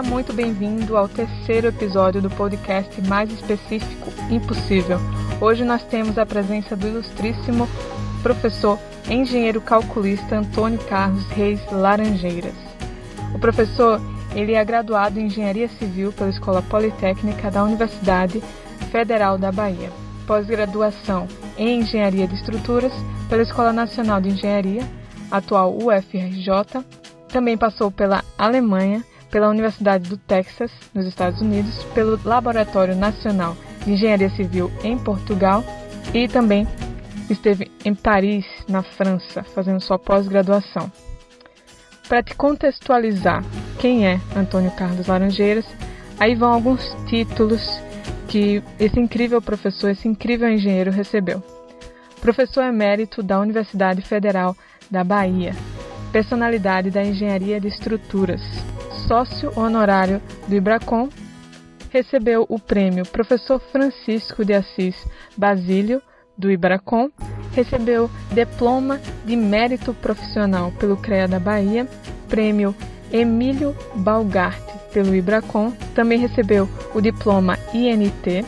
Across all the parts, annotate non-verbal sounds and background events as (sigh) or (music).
seja muito bem-vindo ao terceiro episódio do podcast mais específico Impossível. Hoje nós temos a presença do ilustríssimo professor engenheiro calculista Antônio Carlos Reis Laranjeiras. O professor ele é graduado em Engenharia Civil pela Escola Politécnica da Universidade Federal da Bahia, pós-graduação em Engenharia de Estruturas pela Escola Nacional de Engenharia, atual UFRJ, também passou pela Alemanha, pela Universidade do Texas, nos Estados Unidos, pelo Laboratório Nacional de Engenharia Civil em Portugal e também esteve em Paris, na França, fazendo sua pós-graduação. Para te contextualizar quem é Antônio Carlos Laranjeiras, aí vão alguns títulos que esse incrível professor, esse incrível engenheiro recebeu. Professor emérito da Universidade Federal da Bahia, personalidade da engenharia de estruturas, sócio honorário do Ibracom, recebeu o prêmio Professor Francisco de Assis Basílio do Ibracom, recebeu diploma de mérito profissional pelo CREA da Bahia, prêmio Emílio Balgart pelo Ibracom, também recebeu o diploma INT,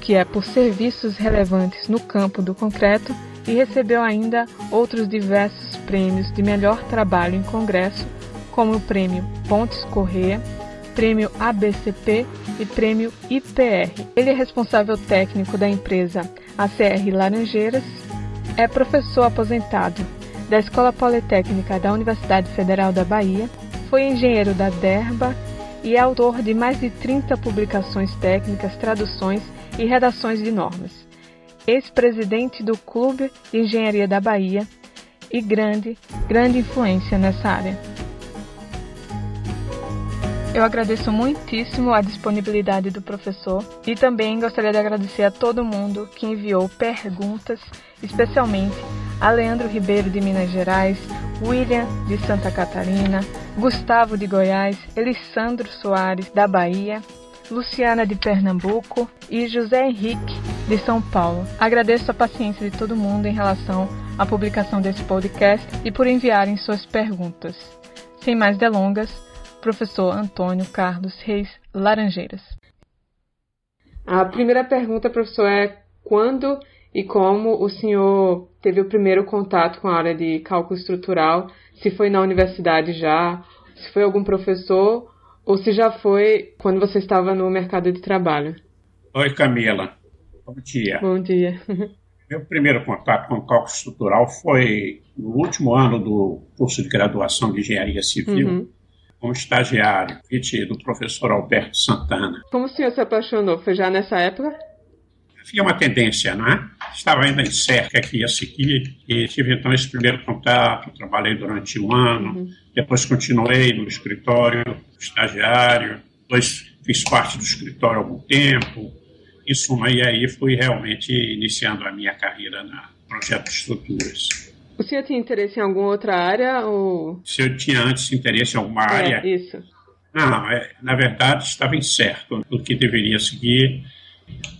que é por serviços relevantes no campo do concreto, e recebeu ainda outros diversos prêmios de melhor trabalho em congresso, como o prêmio Pontes Correia, prêmio ABCP e prêmio IPR. Ele é responsável técnico da empresa ACR Laranjeiras, é professor aposentado da Escola Politécnica da Universidade Federal da Bahia, foi engenheiro da DERBA e é autor de mais de 30 publicações técnicas, traduções e redações de normas. Ex-presidente do Clube de Engenharia da Bahia e grande, grande influência nessa área. Eu agradeço muitíssimo a disponibilidade do professor e também gostaria de agradecer a todo mundo que enviou perguntas, especialmente a Leandro Ribeiro de Minas Gerais, William de Santa Catarina, Gustavo de Goiás, Elisandro Soares da Bahia, Luciana de Pernambuco e José Henrique de São Paulo. Agradeço a paciência de todo mundo em relação à publicação desse podcast e por enviarem suas perguntas. Sem mais delongas, professor Antônio Carlos Reis Laranjeiras. A primeira pergunta, professor, é quando e como o senhor teve o primeiro contato com a área de cálculo estrutural? Se foi na universidade já, se foi algum professor ou se já foi quando você estava no mercado de trabalho? Oi, Camila. Bom dia. Bom dia. Meu primeiro contato com cálculo estrutural foi no último ano do curso de graduação de engenharia civil. Uhum como estagiário, do professor Alberto Santana. Como o senhor se apaixonou? Foi já nessa época? Havia uma tendência, não é? Estava ainda em cerca que ia seguir e tive então esse primeiro contato, trabalhei durante um ano, uhum. depois continuei no escritório, estagiário, depois fiz parte do escritório há algum tempo, em suma, e aí fui realmente iniciando a minha carreira na projeto de estruturas. O senhor tinha interesse em alguma outra área? Ou... Se eu tinha antes interesse em alguma é, área. Isso. Não, é, na verdade estava incerto do que deveria seguir.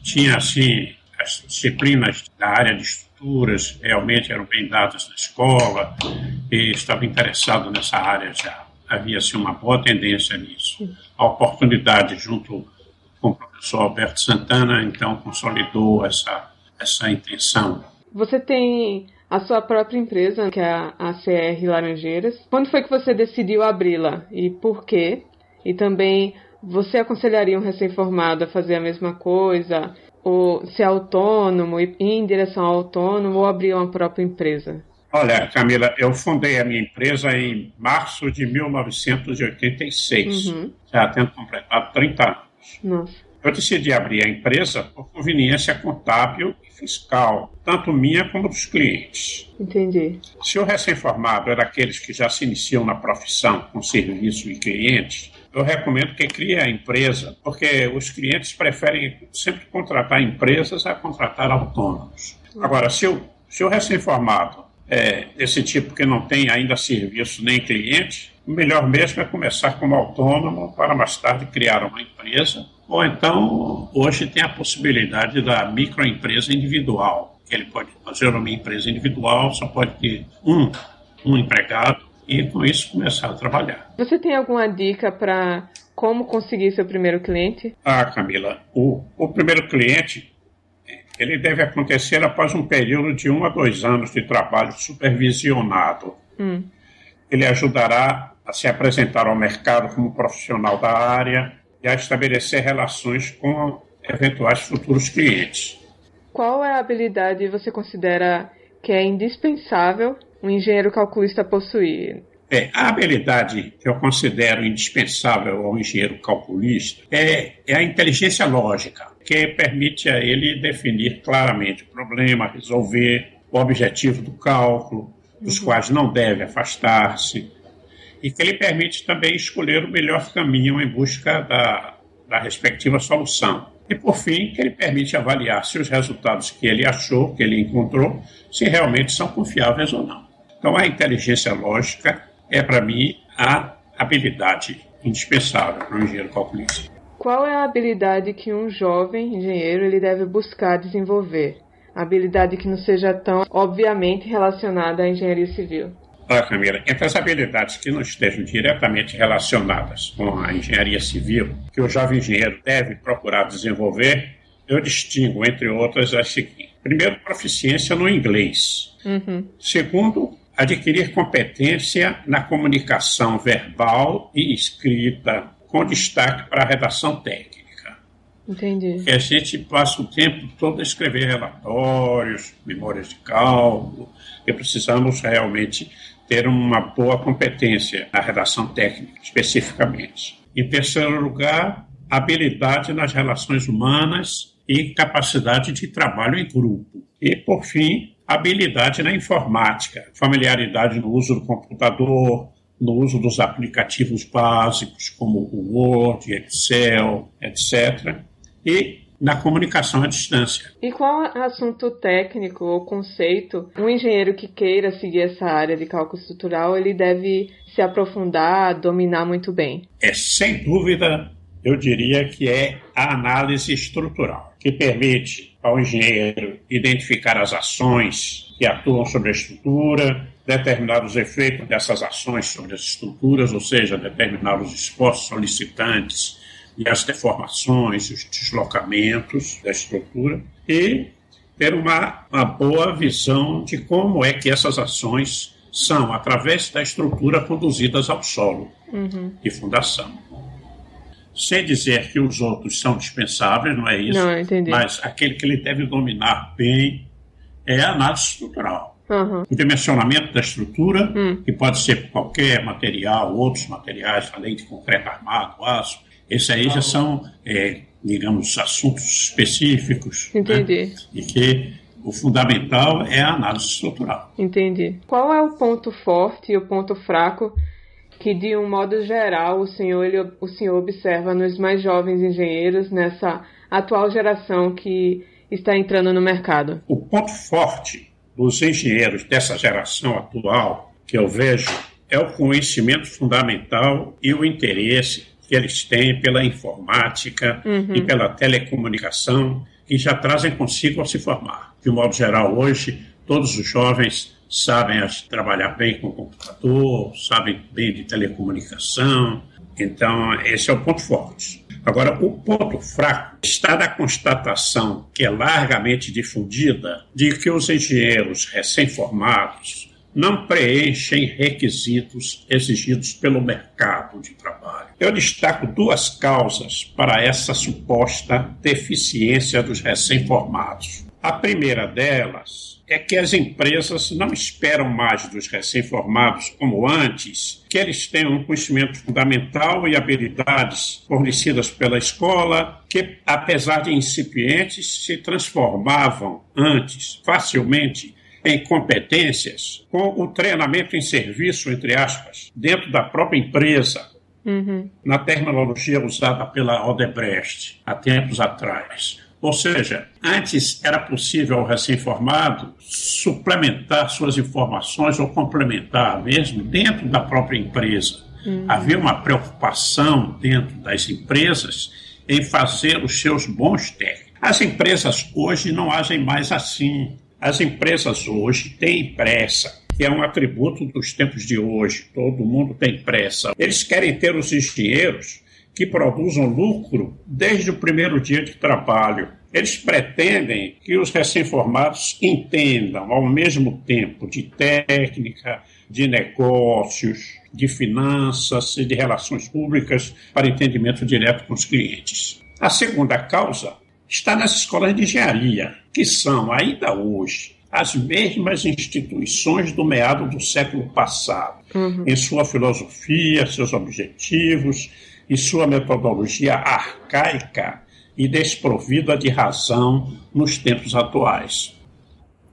Tinha, assim, as disciplinas da área de estruturas realmente eram bem dadas na escola e estava interessado nessa área já. Havia, assim, uma boa tendência nisso. A oportunidade, junto com o professor Alberto Santana, então consolidou essa, essa intenção. Você tem a sua própria empresa, que é a ACR Laranjeiras. Quando foi que você decidiu abri-la e por quê? E também, você aconselharia um recém-formado a fazer a mesma coisa? Ou ser autônomo, ir em direção ao autônomo ou abrir uma própria empresa? Olha, Camila, eu fundei a minha empresa em março de 1986, uhum. já tendo completado 30 anos. Nossa. Eu decidi abrir a empresa por conveniência contábil e fiscal, tanto minha como dos clientes. Entendi. Se o recém-formado é daqueles que já se iniciam na profissão com serviço e clientes, eu recomendo que crie a empresa, porque os clientes preferem sempre contratar empresas a contratar autônomos. Agora, se o, se o recém-formado é desse tipo que não tem ainda serviço nem cliente, o melhor mesmo é começar como autônomo para mais tarde criar uma empresa ou então, hoje tem a possibilidade da microempresa individual, que ele pode fazer uma empresa individual, só pode ter um, um empregado e com isso começar a trabalhar. Você tem alguma dica para como conseguir seu primeiro cliente? Ah, Camila, o, o primeiro cliente ele deve acontecer após um período de um a dois anos de trabalho supervisionado. Hum. Ele ajudará a se apresentar ao mercado como profissional da área e a estabelecer relações com eventuais futuros clientes. Qual é a habilidade você considera que é indispensável um engenheiro calculista possuir? É, a habilidade que eu considero indispensável ao engenheiro calculista é, é a inteligência lógica, que permite a ele definir claramente o problema, resolver o objetivo do cálculo, dos uhum. quais não deve afastar-se, e que ele permite também escolher o melhor caminho em busca da, da respectiva solução. E, por fim, que ele permite avaliar se os resultados que ele achou, que ele encontrou, se realmente são confiáveis ou não. Então, a inteligência lógica é, para mim, a habilidade indispensável para um engenheiro calculista. Qual é a habilidade que um jovem engenheiro ele deve buscar desenvolver? Habilidade que não seja tão obviamente relacionada à engenharia civil. Olha, Camila, entre as habilidades que não estejam diretamente relacionadas com a engenharia civil, que o jovem engenheiro deve procurar desenvolver, eu distingo, entre outras, as seguintes. Primeiro, proficiência no inglês. Uhum. Segundo, adquirir competência na comunicação verbal e escrita, com destaque para a redação técnica. Entendi. Que a gente passa o tempo todo a escrever relatórios, memórias de cálculo, e precisamos realmente ter uma boa competência na redação técnica, especificamente. Em terceiro lugar, habilidade nas relações humanas e capacidade de trabalho em grupo. E, por fim, habilidade na informática, familiaridade no uso do computador, no uso dos aplicativos básicos como o Word, Excel, etc. E na comunicação à distância. E qual assunto técnico ou conceito um engenheiro que queira seguir essa área de cálculo estrutural ele deve se aprofundar, dominar muito bem? É sem dúvida, eu diria que é a análise estrutural, que permite ao engenheiro identificar as ações que atuam sobre a estrutura, determinar os efeitos dessas ações sobre as estruturas, ou seja, determinar os esforços solicitantes e as deformações, os deslocamentos da estrutura e ter uma, uma boa visão de como é que essas ações são, através da estrutura, conduzidas ao solo uhum. de fundação. Sem dizer que os outros são dispensáveis, não é isso? Não, entendi. Mas aquele que ele deve dominar bem é a análise estrutural. Uhum. O dimensionamento da estrutura, uhum. que pode ser qualquer material, outros materiais, além de concreto armado, aço, esses aí já são, é, digamos, assuntos específicos. Né? Entendi. Né? E que o fundamental é a análise estrutural. Entendi. Qual é o ponto forte e o ponto fraco que, de um modo geral, o senhor, ele, o senhor observa nos mais jovens engenheiros nessa atual geração que está entrando no mercado? O ponto forte dos engenheiros dessa geração atual que eu vejo é o conhecimento fundamental e o interesse que eles têm pela informática uhum. e pela telecomunicação, que já trazem consigo ao se formar. De um modo geral, hoje, todos os jovens sabem trabalhar bem com o computador, sabem bem de telecomunicação. Então, esse é o ponto forte. Agora, o ponto fraco está na constatação, que é largamente difundida, de que os engenheiros recém-formados não preenchem requisitos exigidos pelo mercado de trabalho. Eu destaco duas causas para essa suposta deficiência dos recém-formados. A primeira delas é que as empresas não esperam mais dos recém-formados como antes, que eles tenham um conhecimento fundamental e habilidades fornecidas pela escola, que, apesar de incipientes, se transformavam antes facilmente em competências com o treinamento em serviço, entre aspas, dentro da própria empresa, uhum. na terminologia usada pela Odebrecht há tempos atrás. Ou seja, antes era possível ao recém-formado suplementar suas informações ou complementar mesmo dentro da própria empresa. Uhum. Havia uma preocupação dentro das empresas em fazer os seus bons técnicos. As empresas hoje não agem mais assim. As empresas hoje têm pressa, que é um atributo dos tempos de hoje. Todo mundo tem pressa. Eles querem ter os engenheiros que produzam lucro desde o primeiro dia de trabalho. Eles pretendem que os recém-formados entendam, ao mesmo tempo, de técnica, de negócios, de finanças e de relações públicas para entendimento direto com os clientes. A segunda causa está nas escolas de engenharia, que são, ainda hoje, as mesmas instituições do meado do século passado, uhum. em sua filosofia, seus objetivos e sua metodologia arcaica e desprovida de razão nos tempos atuais.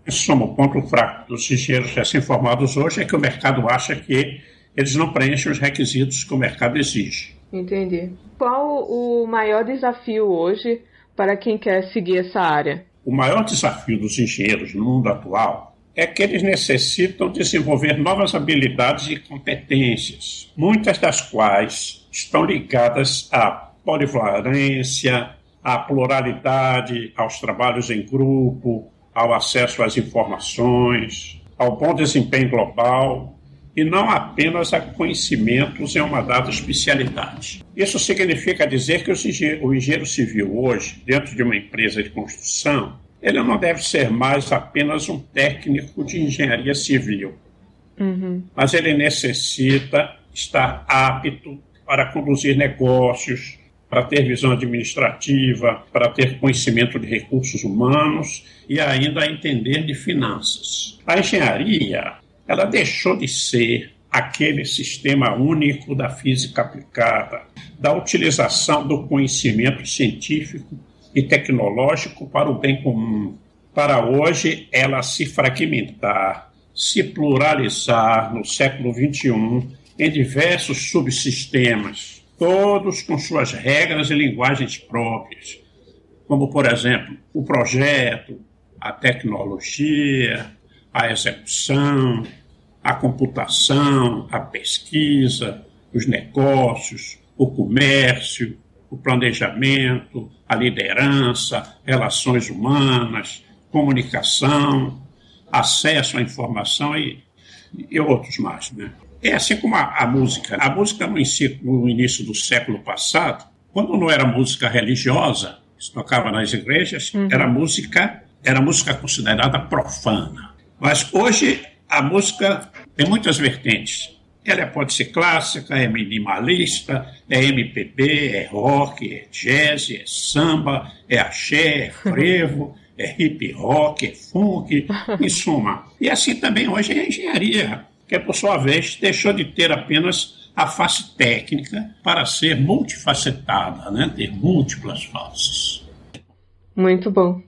Em suma, o ponto fraco dos engenheiros recém-formados hoje é que o mercado acha que eles não preenchem os requisitos que o mercado exige. Entendi. Qual o maior desafio hoje para quem quer seguir essa área? O maior desafio dos engenheiros no mundo atual é que eles necessitam desenvolver novas habilidades e competências, muitas das quais estão ligadas à polivalência, à pluralidade, aos trabalhos em grupo, ao acesso às informações, ao bom desempenho global e não apenas a conhecimentos em uma dada especialidade. Isso significa dizer que o engenheiro civil hoje, dentro de uma empresa de construção, ele não deve ser mais apenas um técnico de engenharia civil, uhum. mas ele necessita estar apto para conduzir negócios, para ter visão administrativa, para ter conhecimento de recursos humanos e ainda entender de finanças. A engenharia, ela deixou de ser aquele sistema único da física aplicada, da utilização do conhecimento científico e tecnológico para o bem comum. Para hoje, ela se fragmentar, se pluralizar no século XXI em diversos subsistemas todos com suas regras e linguagens próprias, como, por exemplo, o projeto, a tecnologia, a execução, a computação, a pesquisa, os negócios, o comércio, o planejamento, a liderança, relações humanas, comunicação, acesso à informação e, e outros mais. Né? É assim como a, a música. A música no início, no início, do século passado, quando não era música religiosa, se tocava nas igrejas, uhum. era música era música considerada profana. Mas hoje a música tem muitas vertentes. Ela pode ser clássica, é minimalista, é MPB, é rock, é jazz, é samba, é axé, é frevo, é hip rock, é funk, em suma. E assim também hoje é a engenharia que, por sua vez, deixou de ter apenas a face técnica para ser multifacetada, né? ter múltiplas faces. Muito bom,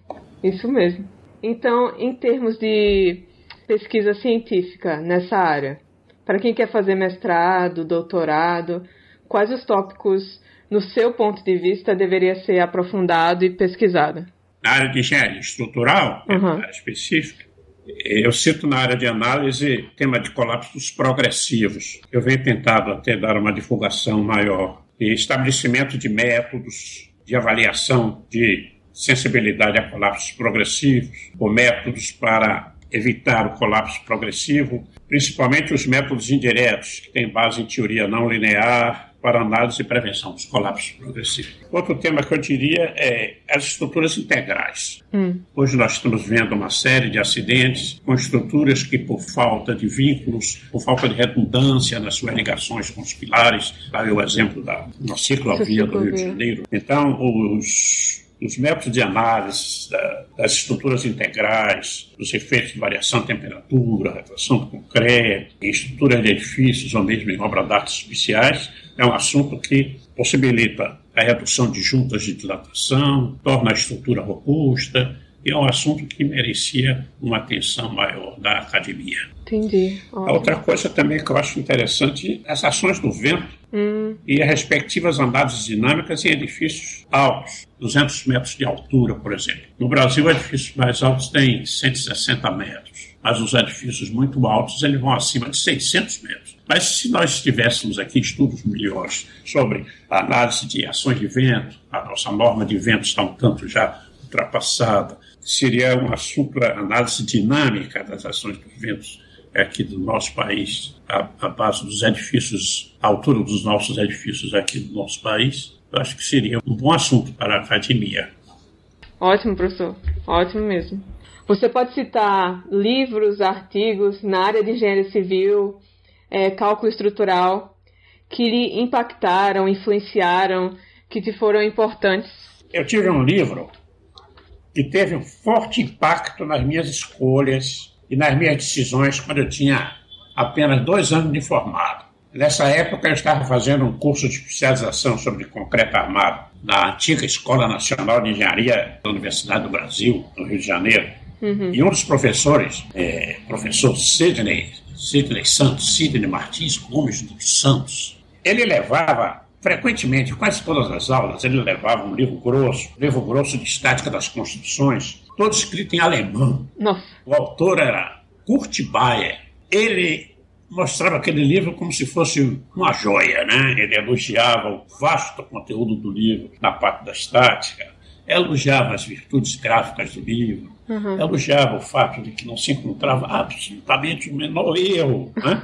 isso mesmo. Então, em termos de pesquisa científica nessa área, para quem quer fazer mestrado, doutorado, quais os tópicos, no seu ponto de vista, deveria ser aprofundado e pesquisado? Na área de engenharia estrutural, uhum. é área específica, eu cito na área de análise tema de colapsos progressivos. Eu venho tentado até dar uma divulgação maior e estabelecimento de métodos de avaliação de sensibilidade a colapsos progressivos, ou métodos para evitar o colapso progressivo, principalmente os métodos indiretos, que têm base em teoria não linear, para análise e prevenção dos colapsos progressivos. Outro tema que eu diria é as estruturas integrais. Hum. Hoje nós estamos vendo uma série de acidentes com estruturas que, por falta de vínculos, por falta de redundância nas suas ligações com os pilares, dá o exemplo da, da ciclovia do Rio de Janeiro. Então, os os métodos de análise da, das estruturas integrais, dos efeitos de variação de temperatura, retração do concreto, em estruturas de edifícios ou mesmo em obras de artes especiais, é um assunto que possibilita a redução de juntas de dilatação, torna a estrutura robusta, é um assunto que merecia uma atenção maior da academia. Entendi. Ótimo. A outra coisa também que eu acho interessante, as ações do vento hum. e as respectivas análises dinâmicas em edifícios altos, 200 metros de altura, por exemplo. No Brasil, edifícios mais altos têm 160 metros, mas os edifícios muito altos eles vão acima de 600 metros. Mas se nós tivéssemos aqui estudos melhores sobre a análise de ações de vento, a nossa norma de vento está um tanto já ultrapassada, seria um assunto a análise dinâmica das ações dos ventos aqui do nosso país, a, a base dos edifícios, a altura dos nossos edifícios aqui do nosso país, eu acho que seria um bom assunto para a academia. Ótimo, professor. Ótimo mesmo. Você pode citar livros, artigos na área de engenharia civil, é, cálculo estrutural, que lhe impactaram, influenciaram, que te foram importantes? Eu tive um livro que teve um forte impacto nas minhas escolhas e nas minhas decisões quando eu tinha apenas dois anos de formado. Nessa época, eu estava fazendo um curso de especialização sobre concreto armado na antiga Escola Nacional de Engenharia da Universidade do Brasil, no Rio de Janeiro. Uhum. E um dos professores, é, professor Sidney, Sidney Santos, Sidney Martins Gomes dos Santos, ele levava frequentemente, quase todas as aulas, ele levava um livro grosso, um livro grosso de estática das construções, todo escrito em alemão. Nossa. O autor era Kurt Bayer. Ele mostrava aquele livro como se fosse uma joia, né? Ele elogiava o vasto conteúdo do livro na parte da estática, elogiava as virtudes gráficas do livro, uhum. elogiava o fato de que não se encontrava absolutamente o menor erro. Né?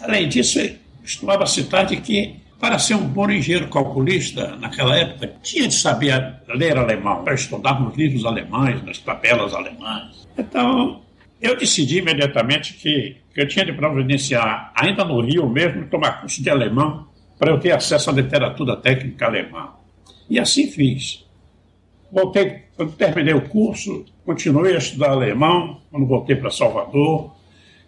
Além disso, ele costumava citar de que para ser um bom engenheiro calculista, naquela época, tinha de saber ler alemão, para estudar nos livros alemães, nas tabelas alemãs. Então, eu decidi imediatamente que, que eu tinha de providenciar, ainda no Rio mesmo, tomar curso de alemão para eu ter acesso à literatura técnica alemã. E assim fiz. Voltei, quando terminei o curso, continuei a estudar alemão, quando voltei para Salvador,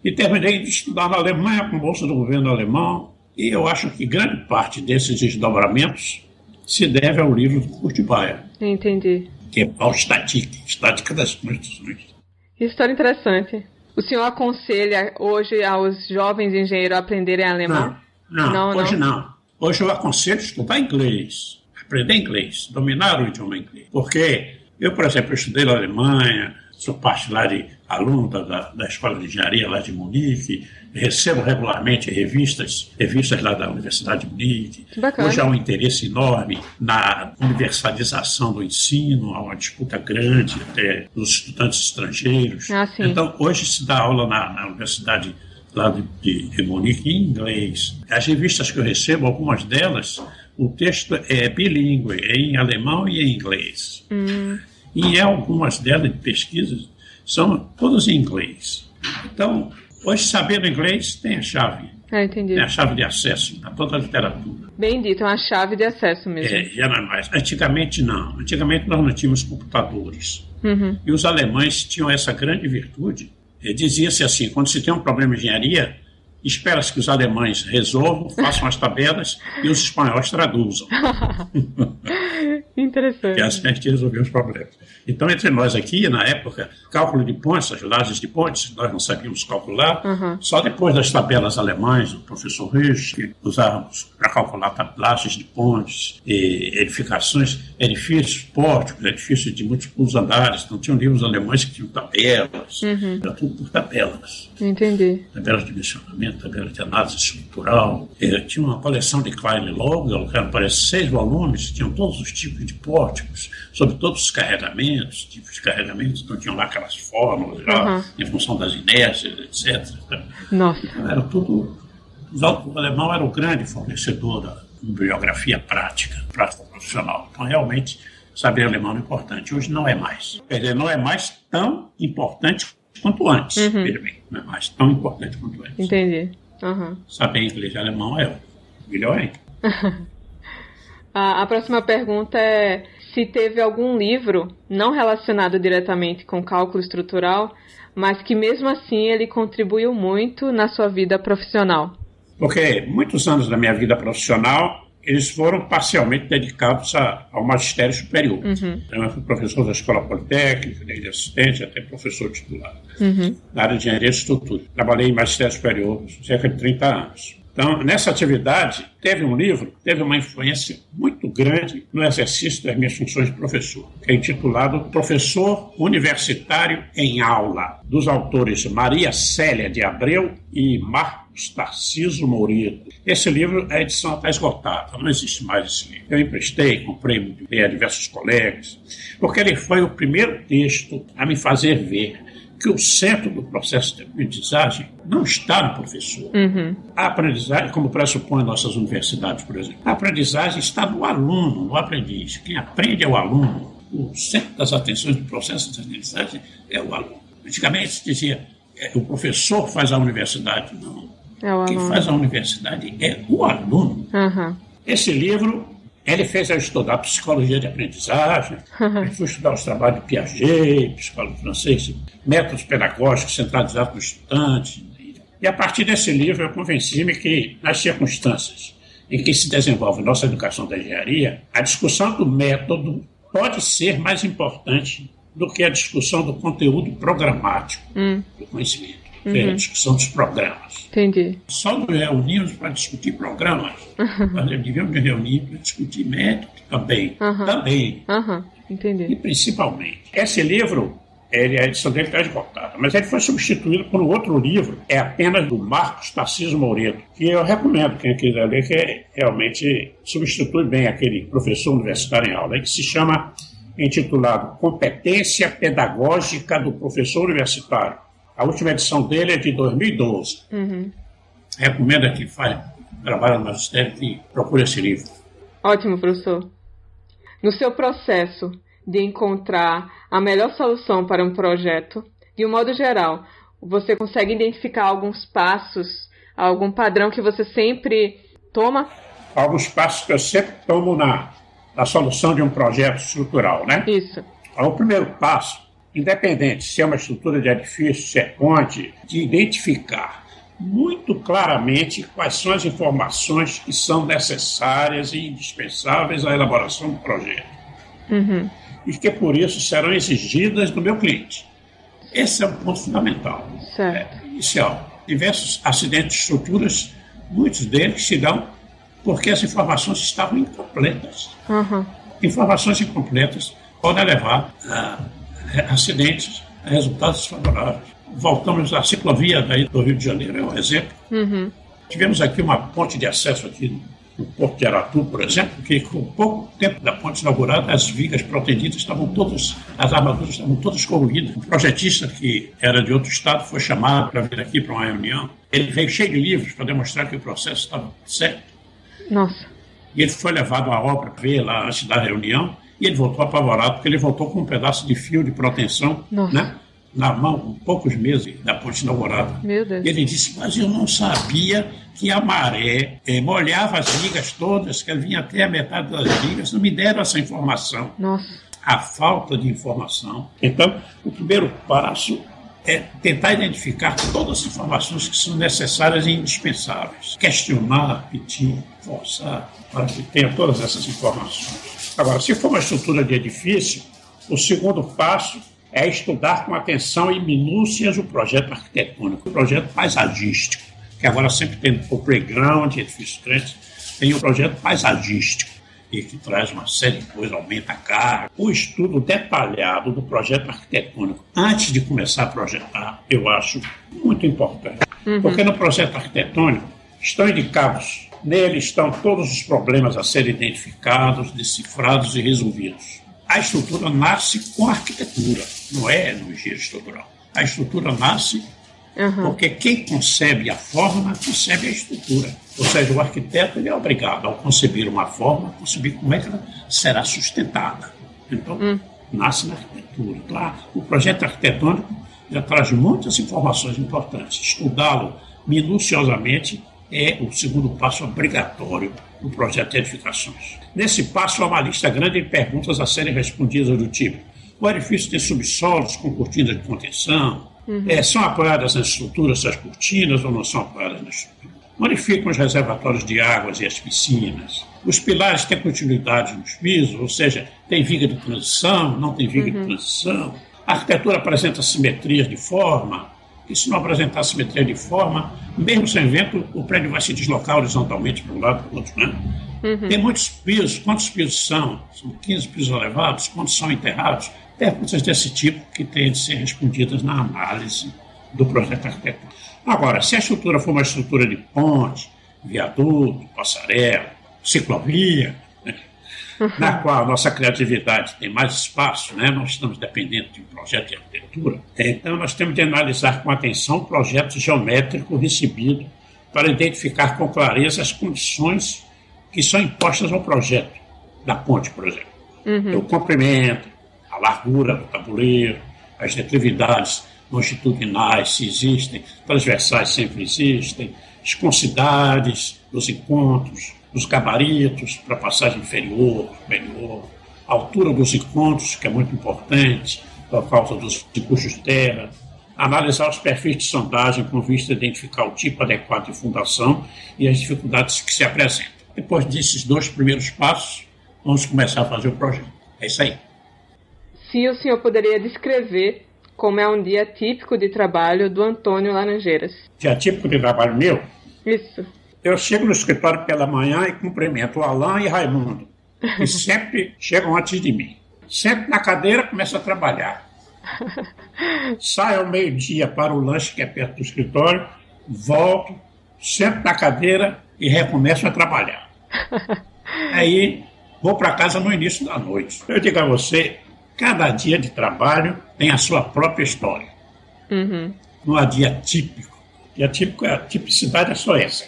e terminei de estudar na Alemanha com bolsa do governo alemão, e eu acho que grande parte desses desdobramentos se deve ao livro do Bayer. Entendi. Que é a estática, estática das construções. História interessante. O senhor aconselha hoje aos jovens engenheiros a aprenderem alemão? Não, não, não hoje não. não. Hoje eu aconselho estudar inglês, aprender inglês, dominar o idioma inglês. Porque eu, por exemplo, estudei na Alemanha, sou parte lá de aluno da, da Escola de Engenharia lá de Munique, recebo regularmente revistas, revistas lá da Universidade de Munique. Hoje há um interesse enorme na universalização do ensino, há uma disputa grande até dos estudantes estrangeiros. Ah, então, hoje se dá aula na, na Universidade lá de, de, de Munique em inglês. As revistas que eu recebo, algumas delas, o texto é bilíngue, é em alemão e em inglês. Hum. E algumas delas de pesquisas são todas em inglês. Então, Hoje, sabendo inglês tem a chave. Ah, entendi. Tem a chave de acesso a toda a literatura. Bem dito, é uma chave de acesso mesmo. É, já não é mais. Antigamente, não. Antigamente, nós não tínhamos computadores. Uhum. E os alemães tinham essa grande virtude. Dizia-se assim, quando se tem um problema de engenharia, espera-se que os alemães resolvam, (laughs) façam as tabelas e os espanhóis traduzam. (laughs) Interessante. Que é assim a gente resolveu os problemas. Então, entre nós aqui, na época, cálculo de pontes, as lajes de pontes, nós não sabíamos calcular. Uhum. Só depois das tabelas alemãs, o professor Rich, que usávamos para calcular lajes de pontes, edificações, edifícios, pórticos, edifícios de múltiplos andares. Então, tinham livros alemães que tinham tabelas. Uhum. Era tudo por tabelas. Entendi. Tabelas de dimensionamento, tabelas de análise estrutural. Eh, tinha uma coleção de Klein Logel, que eram, parece, seis volumes, tinham todos os tipos de pórticos, sobre todos os carregamentos, tipos de carregamentos, então tinham lá aquelas fórmulas, uhum. em função das inércias, etc. Nossa. Então, era tudo. O alemão era o grande fornecedor da bibliografia prática, prática profissional. Então, realmente, saber alemão é importante. Hoje não é mais. Quer dizer, não é mais tão importante quanto antes. Uhum. Bem, não é mais tão importante quanto antes. Entendi. Uhum. Saber inglês e alemão é melhor ainda. (laughs) A, a próxima pergunta é se teve algum livro não relacionado diretamente com cálculo estrutural, mas que mesmo assim ele contribuiu muito na sua vida profissional. Porque muitos anos da minha vida profissional eles foram parcialmente dedicados a, ao magistério superior. Uhum. Então, eu fui professor da escola politécnica, desde assistente até professor titular. Uhum. Na área de engenharia de estrutura. Trabalhei em magistério superior cerca de 30 anos. Então, nessa atividade, teve um livro que teve uma influência muito grande no exercício das minhas funções de professor, que é intitulado Professor Universitário em Aula, dos autores Maria Célia de Abreu e Marcos Tarciso Moreira. Esse livro, a edição está esgotada, não existe mais esse livro. Eu emprestei, comprei, a diversos colegas, porque ele foi o primeiro texto a me fazer ver que o centro do processo de aprendizagem não está no professor. Uhum. A aprendizagem, como pressupõe nossas universidades, por exemplo, a aprendizagem está no aluno, no aprendiz. Quem aprende é o aluno. O centro das atenções do processo de aprendizagem é o aluno. Antigamente se dizia é, o professor faz a universidade. Não. É Quem faz a universidade é o aluno. Uhum. Esse livro ele fez eu estudar psicologia de aprendizagem, ele foi estudar os trabalhos de Piaget, psicólogo francês, métodos pedagógicos centralizados no estudante. E a partir desse livro eu convenci-me que, nas circunstâncias em que se desenvolve nossa educação da engenharia, a discussão do método pode ser mais importante do que a discussão do conteúdo programático hum. do conhecimento uhum. é a discussão dos programas. Entendi. Só nos reunimos para discutir programas. Nós devíamos nos reunir para discutir método também. Uhum. Também. Uhum. Entendi. E principalmente. Esse livro, ele, a edição dele está esgotada, mas ele foi substituído por um outro livro, é apenas do Marcos Tarcísio Moureto, que eu recomendo quem quiser ler, que realmente substitui bem aquele professor universitário em aula, que se chama, intitulado Competência Pedagógica do Professor Universitário a última edição dele é de 2012. Uhum. Recomendo a quem faz, trabalha no magistério que procure esse livro. Ótimo, professor. No seu processo de encontrar a melhor solução para um projeto, de um modo geral, você consegue identificar alguns passos, algum padrão que você sempre toma? Alguns passos que eu sempre tomo na, na solução de um projeto estrutural, né? Isso. O primeiro passo independente se é uma estrutura de edifício, se é ponte, de identificar muito claramente quais são as informações que são necessárias e indispensáveis à elaboração do projeto. Uhum. E que por isso serão exigidas do meu cliente. Esse é um ponto fundamental. Certo. É, inicial. Diversos acidentes de estruturas, muitos deles se dão porque as informações estavam incompletas. Uhum. Informações incompletas podem levar a acidentes, resultados desfavoráveis. Voltamos à ciclovia daí do Rio de Janeiro, é um exemplo. Uhum. Tivemos aqui uma ponte de acesso aqui no Porto de Aratu, por exemplo, que com pouco tempo da ponte inaugurada, as vigas protegidas estavam todas, as armaduras estavam todas corroídas. O projetista, que era de outro estado, foi chamado para vir aqui para uma reunião. Ele veio cheio de livros para demonstrar que o processo estava certo. Nossa. E ele foi levado à obra para ver lá antes da reunião. E ele voltou apavorado, porque ele voltou com um pedaço de fio de proteção né, na mão, com poucos meses da ponte inaugurada. Meu Deus. E ele disse, mas eu não sabia que a maré eh, molhava as ligas todas, que vinha até a metade das ligas, não me deram essa informação. Nossa. A falta de informação. Então, o primeiro passo é tentar identificar todas as informações que são necessárias e indispensáveis. Questionar, pedir, forçar, para que tenha todas essas informações. Agora, se for uma estrutura de edifício, o segundo passo é estudar com atenção e minúcias o projeto arquitetônico, o projeto paisagístico, que agora sempre tem o playground, edifícios grandes, tem o projeto paisagístico, e que traz uma série de coisas, aumenta a carga. O estudo detalhado do projeto arquitetônico, antes de começar a projetar, eu acho muito importante. Uhum. Porque no projeto arquitetônico estão indicados Nele estão todos os problemas a serem identificados, decifrados e resolvidos. A estrutura nasce com a arquitetura, não é no engenheiro estrutural. A estrutura nasce uhum. porque quem concebe a forma, concebe a estrutura. Ou seja, o arquiteto ele é obrigado, ao conceber uma forma, a conceber como é que ela será sustentada. Então, uhum. nasce na arquitetura. O projeto arquitetônico já traz muitas informações importantes. Estudá-lo minuciosamente é o segundo passo obrigatório do projeto de edificações. Nesse passo, há uma lista grande de perguntas a serem respondidas do tipo: o edifício tem subsolos com cortinas de contenção? Uhum. É, são apoiadas nas estruturas as cortinas ou não são apoiadas nas estruturas? Modificam os reservatórios de águas e as piscinas? Os pilares têm continuidade nos pisos, ou seja, tem viga de transição, não tem viga uhum. de transição? A arquitetura apresenta simetrias de forma? E se não apresentar simetria de forma, mesmo sem vento, o prédio vai se deslocar horizontalmente para um lado e para o outro. Né? Uhum. Tem muitos pisos. Quantos pisos são? São 15 pisos elevados? Quantos são enterrados? Perguntas desse tipo que têm de ser respondidas na análise do projeto arquitetônico. Agora, se a estrutura for uma estrutura de ponte, viaduto, passarela, ciclovia? Na qual a nossa criatividade tem mais espaço, né? nós estamos dependendo de um projeto de arquitetura, então nós temos de analisar com atenção o projeto geométrico recebido para identificar com clareza as condições que são impostas ao projeto da ponte, por exemplo. Uhum. O comprimento, a largura do tabuleiro, as declividades longitudinais, se existem, transversais sempre existem, as considades dos encontros, os gabaritos para passagem inferior, superior, altura dos encontros, que é muito importante, por causa dos de terra, analisar os perfis de sondagem com vista a identificar o tipo adequado de fundação e as dificuldades que se apresentam. Depois desses dois primeiros passos, vamos começar a fazer o projeto. É isso aí. Se o senhor poderia descrever como é um dia típico de trabalho do Antônio Laranjeiras. Dia típico de trabalho meu? Isso. Eu chego no escritório pela manhã e cumprimento o Alain e Raimundo, que (laughs) sempre chegam antes de mim. Sento na cadeira e começo a trabalhar. Saio ao meio-dia para o lanche que é perto do escritório, volto, sento na cadeira e recomeço a trabalhar. (laughs) Aí vou para casa no início da noite. Eu digo a você, cada dia de trabalho tem a sua própria história. Uhum. Não há dia típico. Dia típico, a tipicidade é só essa.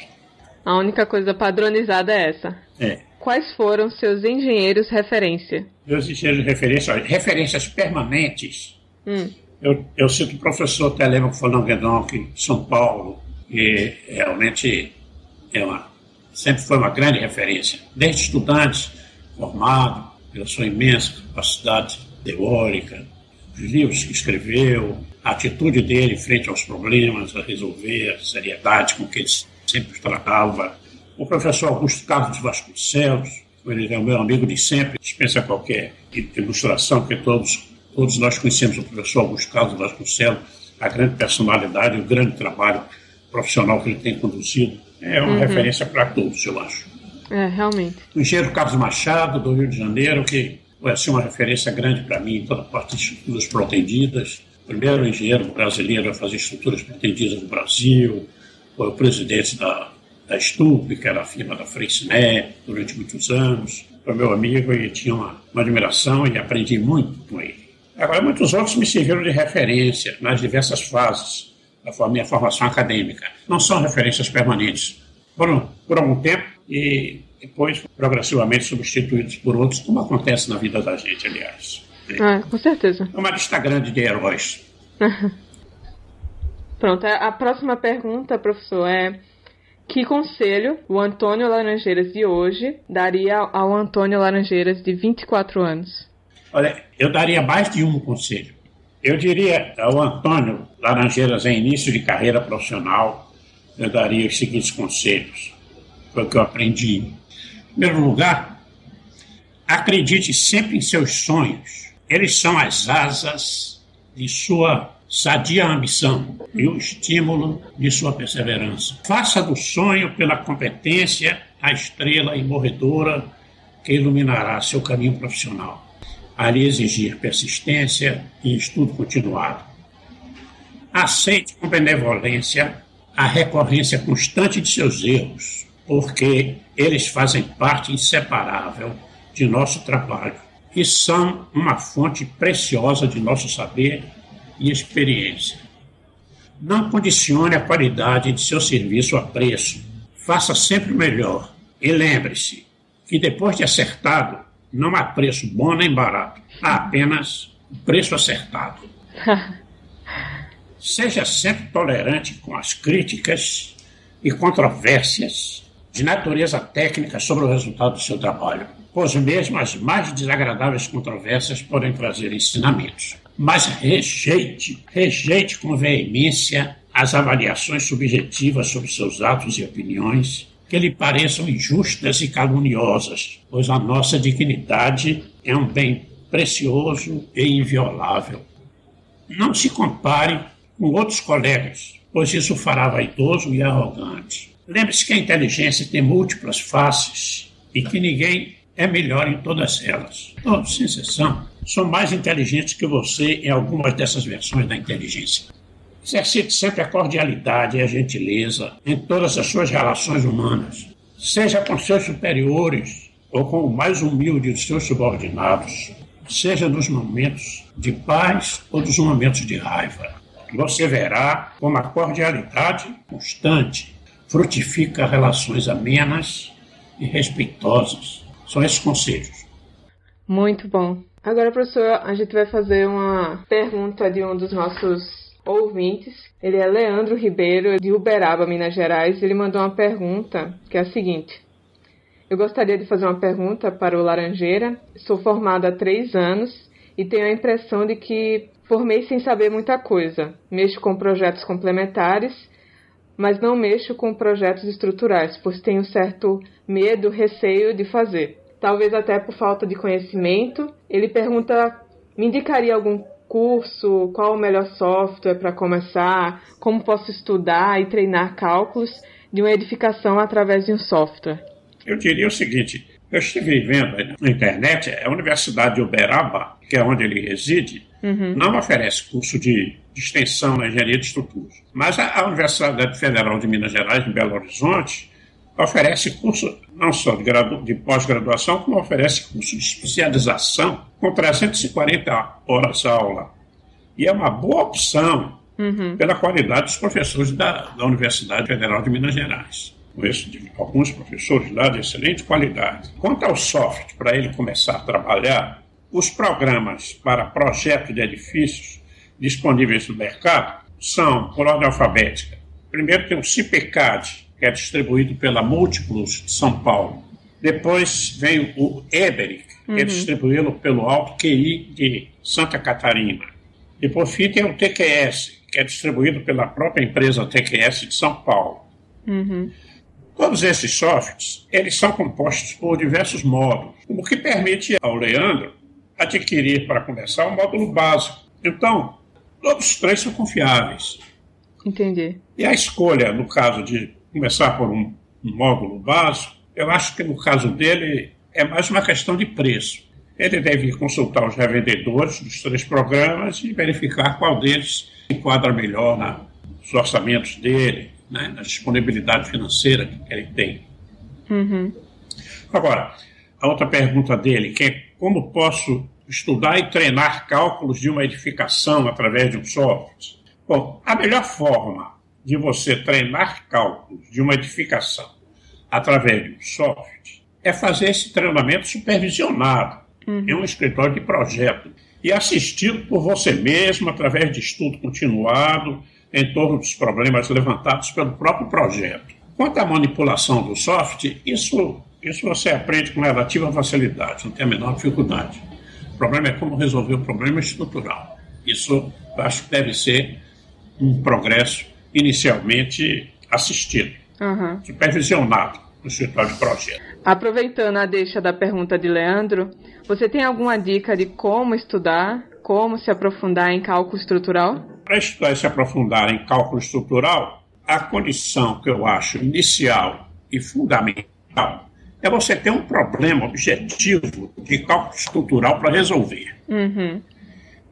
A única coisa padronizada é essa. É. Quais foram seus engenheiros referência? Meus engenheiros de referência, referências permanentes. Hum. Eu, eu cito o professor Telemaco Fernando de São Paulo, que realmente é uma, sempre foi uma grande referência. Desde estudante, formado, pela sua imensa capacidade teórica, os livros que escreveu, a atitude dele frente aos problemas, a resolver, a seriedade com que ele sempre tratava. O professor Augusto Carlos Vasconcelos, ele é o meu amigo de sempre, dispensa qualquer ilustração, que todos, todos nós conhecemos o professor Augusto Carlos Vasconcelos, a grande personalidade, o grande trabalho profissional que ele tem conduzido. É uma uhum. referência para todos, eu acho. É, realmente. O engenheiro Carlos Machado, do Rio de Janeiro, que foi assim, uma referência grande para mim em toda a parte de estruturas protendidas. Primeiro engenheiro brasileiro a fazer estruturas protendidas no Brasil, foi o presidente da, da Stup, que era a firma da Freixené, durante muitos anos. Foi meu amigo e tinha uma, uma admiração e aprendi muito com ele. Agora, muitos outros me serviram de referência nas diversas fases da minha formação acadêmica. Não são referências permanentes. Foram por algum tempo e depois progressivamente substituídos por outros, como acontece na vida da gente, aliás. Ah, com certeza. É uma lista grande de heróis. (laughs) Pronto, a próxima pergunta, professor, é que conselho o Antônio Laranjeiras de hoje daria ao Antônio Laranjeiras de 24 anos? Olha, eu daria mais de um conselho. Eu diria ao Antônio Laranjeiras em início de carreira profissional, eu daria os seguintes conselhos. Foi o que eu aprendi. Em primeiro lugar, acredite sempre em seus sonhos. Eles são as asas de sua sadia ambição e o estímulo de sua perseverança. Faça do sonho pela competência a estrela imorredora que iluminará seu caminho profissional. Ali exigir persistência e estudo continuado. Aceite com benevolência a recorrência constante de seus erros, porque eles fazem parte inseparável de nosso trabalho e são uma fonte preciosa de nosso saber e experiência. Não condicione a qualidade de seu serviço a preço. Faça sempre o melhor. E lembre-se que depois de acertado, não há preço bom nem barato. Há apenas o preço acertado. (laughs) Seja sempre tolerante com as críticas e controvérsias de natureza técnica sobre o resultado do seu trabalho, pois mesmo as mais desagradáveis controvérsias podem trazer ensinamentos mas rejeite, rejeite com veemência as avaliações subjetivas sobre seus atos e opiniões que lhe pareçam injustas e caluniosas, pois a nossa dignidade é um bem precioso e inviolável. Não se compare com outros colegas, pois isso fará vaidoso e arrogante. Lembre-se que a inteligência tem múltiplas faces e que ninguém é melhor em todas elas. Todos, sem exceção, são mais inteligentes que você em algumas dessas versões da inteligência. Exercite sempre a cordialidade e a gentileza em todas as suas relações humanas. Seja com seus superiores ou com o mais humilde dos seus subordinados, seja nos momentos de paz ou nos momentos de raiva. Você verá como a cordialidade constante frutifica relações amenas e respeitosas. São esses conselhos. Muito bom. Agora, professor, a gente vai fazer uma pergunta de um dos nossos ouvintes. Ele é Leandro Ribeiro, de Uberaba, Minas Gerais. Ele mandou uma pergunta que é a seguinte: Eu gostaria de fazer uma pergunta para o Laranjeira. Sou formada há três anos e tenho a impressão de que formei sem saber muita coisa. Mexo com projetos complementares, mas não mexo com projetos estruturais, pois tenho certo medo, receio de fazer. Talvez até por falta de conhecimento. Ele pergunta: me indicaria algum curso, qual o melhor software para começar, como posso estudar e treinar cálculos de uma edificação através de um software? Eu diria o seguinte: eu estive vendo na internet, a Universidade de Uberaba, que é onde ele reside, uhum. não oferece curso de, de, extensão na engenharia de estruturas. Mas a, a Universidade Federal de Minas Gerais, em Belo Horizonte, oferece curso não só de, de pós-graduação, como oferece curso de especialização com 340 horas aula. E é uma boa opção uhum. pela qualidade dos professores da, da Universidade Federal de Minas Gerais. Conheço alguns professores lá de excelente qualidade. Quanto ao software, para ele começar a trabalhar, os programas para projeto de edifícios disponíveis no mercado são por ordem alfabética. Primeiro tem o CIPECAD, que é distribuído pela Múltiplos de São Paulo. Depois vem o Eberic, que é uhum. é distribuído pelo Alto QI de Santa Catarina. E por fim tem o TQS, que é distribuído pela própria empresa TQS de São Paulo. Uhum. Todos esses softwares, eles são compostos por diversos módulos, o que permite ao Leandro adquirir, para começar, um módulo básico. Então, todos os três são confiáveis. Entendi. E a escolha, no caso de começar por um, um módulo básico, eu acho que no caso dele é mais uma questão de preço. Ele deve consultar os revendedores dos três programas e verificar qual deles enquadra melhor na, nos orçamentos dele, né, na disponibilidade financeira que ele tem. Uhum. Agora, a outra pergunta dele, que é como posso estudar e treinar cálculos de uma edificação através de um software? Bom, a melhor forma de você treinar cálculos de uma edificação através de um software é fazer esse treinamento supervisionado uhum. em um escritório de projeto e assistido por você mesmo através de estudo continuado em torno dos problemas levantados pelo próprio projeto. Quanto à manipulação do software, isso, isso você aprende com relativa facilidade, não tem a menor dificuldade. O problema é como resolver o problema estrutural. Isso eu acho que deve ser um progresso inicialmente assistido, uhum. supervisionado no escritório de projeto. Aproveitando a deixa da pergunta de Leandro, você tem alguma dica de como estudar, como se aprofundar em cálculo estrutural? Para estudar e se aprofundar em cálculo estrutural, a condição que eu acho inicial e fundamental é você ter um problema objetivo de cálculo estrutural para resolver. Uhum.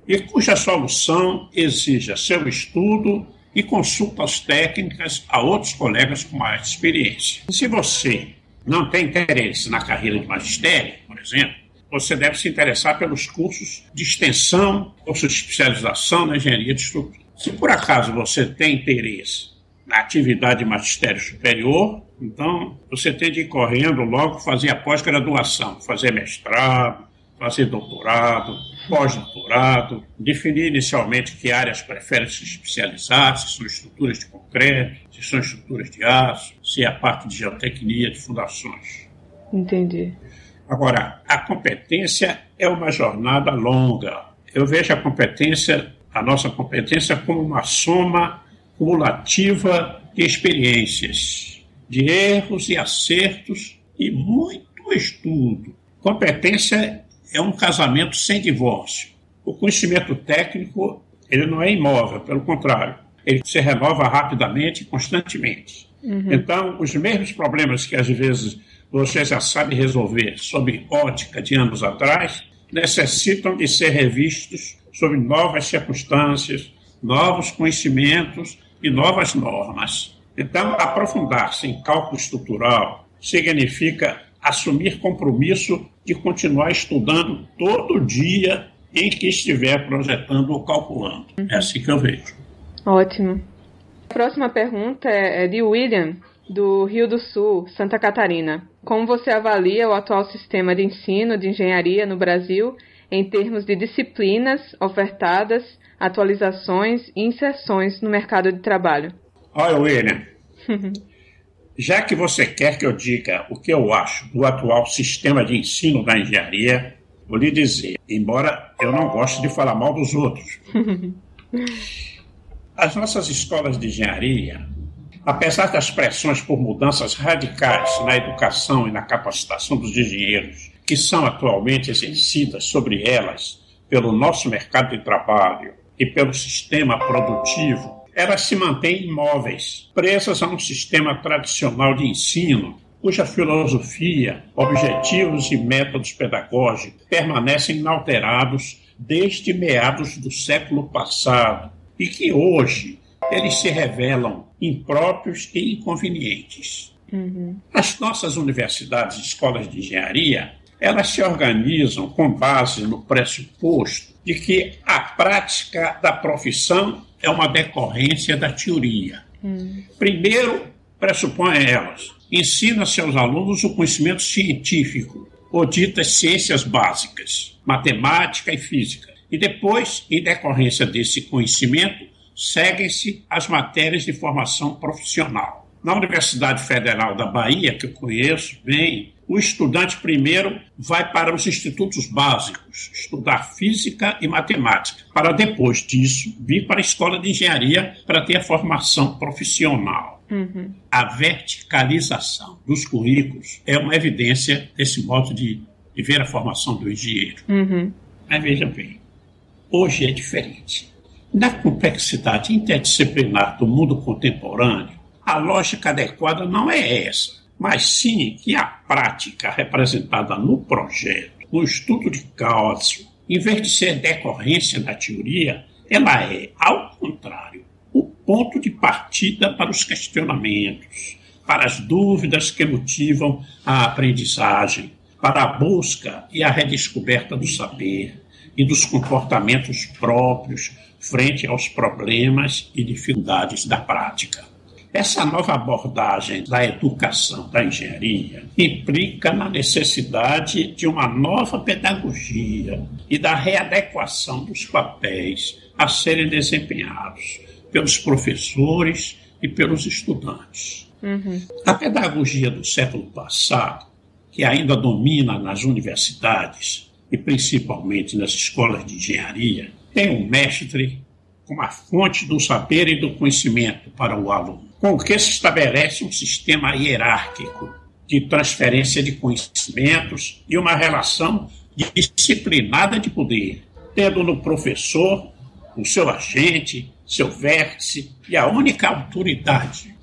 E cuja solução exija seu estudo e consultas técnicas a outros colegas com mais experiência. Se você não tem interesse na carreira de magistério, por exemplo, você deve se interessar pelos cursos de extensão, cursos de especialização na engenharia de estrutura. Se por acaso você tem interesse na atividade de magistério superior, então você tem de ir correndo logo fazer a pós-graduação, fazer mestrado, fazer doutorado, pós-doutorado, definir inicialmente que áreas prefere se especializar, se são estruturas de concreto, se são estruturas de aço, se é a parte de geotecnia, de fundações. Entendi. Agora, a competência é uma jornada longa. Eu vejo a competência, a nossa competência, como uma soma cumulativa de experiências, de erros e acertos e muito estudo. Competência é um casamento sem divórcio. O conhecimento técnico ele não é imóvel, pelo contrário, ele se renova rapidamente e constantemente. Uhum. Então, os mesmos problemas que às vezes você já sabe resolver sob ótica de anos atrás, necessitam de ser revistos sob novas circunstâncias, novos conhecimentos e novas normas. Então, aprofundar-se em cálculo estrutural significa assumir compromisso de continuar estudando todo dia em que estiver projetando ou calculando. Uhum. É assim que eu vejo. Ótimo. A próxima pergunta é, é de William, do Rio do Sul, Santa Catarina. Como você avalia o atual sistema de ensino de engenharia no Brasil em termos de disciplinas ofertadas, atualizações e inserções no mercado de trabalho? Olha, William, (laughs) já que você quer que eu diga o que eu acho do atual sistema de ensino da engenharia, vou lhe dizer, embora eu não goste de falar mal dos outros. (laughs) As nossas escolas de engenharia, apesar das pressões por mudanças radicais na educação e na capacitação dos engenheiros, que são atualmente exercidas sobre elas pelo nosso mercado de trabalho e pelo sistema produtivo, elas se mantêm imóveis, presas a um sistema tradicional de ensino, cuja filosofia, objetivos e métodos pedagógicos permanecem inalterados desde meados do século passado e que hoje eles se revelam impróprios e inconvenientes. Uhum. As nossas universidades e escolas de engenharia, elas se organizam com base no pressuposto de que a prática da profissão é uma decorrência da teoria. Uhum. Primeiro, pressupõe elas, ensina seus alunos o conhecimento científico, ou ditas ciências básicas, matemática e física. E depois, em decorrência desse conhecimento, seguem-se as matérias de formação profissional. Na Universidade Federal da Bahia, que eu conheço bem, o estudante primeiro vai para os institutos básicos, estudar física e matemática, para depois disso vir para a escola de engenharia para ter a formação profissional. Uhum. A verticalização dos currículos é uma evidência desse modo de, de ver a formação do engenheiro. Uhum. Mas veja bem, hoje é diferente. Na complexidade interdisciplinar do mundo contemporâneo, a lógica adequada não é essa, mas sim que a prática representada no projeto, no estudo de caso, em vez de ser decorrência da teoria, ela é, ao contrário, o ponto de partida para os questionamentos, para as dúvidas que motivam a aprendizagem, para a busca e a redescoberta do saber e dos comportamentos próprios frente aos problemas e dificuldades da prática. Essa nova abordagem da educação da engenharia implica na necessidade de uma nova pedagogia e da readequação dos papéis a serem desempenhados pelos professores e pelos estudantes. Uhum. A pedagogia do século passado, que ainda domina nas universidades e principalmente nas escolas de engenharia, tem um mestre como a fonte do saber e do conhecimento para o aluno, com o que se estabelece um sistema hierárquico de transferência de conhecimentos e uma relação disciplinada de poder, tendo no professor o seu agente, seu vértice e a única autoridade.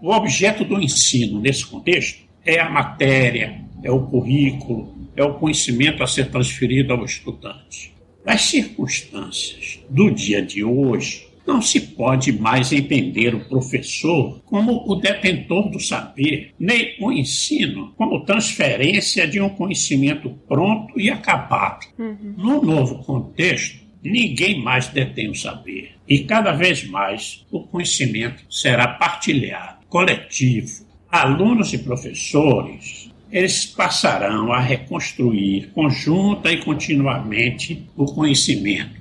O objeto do ensino nesse contexto é a matéria, é o currículo, é o conhecimento a ser transferido ao estudante. Nas circunstâncias do dia de hoje, não se pode mais entender o professor como o detentor do saber, nem o ensino como transferência de um conhecimento pronto e acabado. Uhum. No novo contexto, ninguém mais detém o saber. E cada vez mais o conhecimento será partilhado, coletivo. Alunos e professores eles passarão a reconstruir conjunta e continuamente o conhecimento.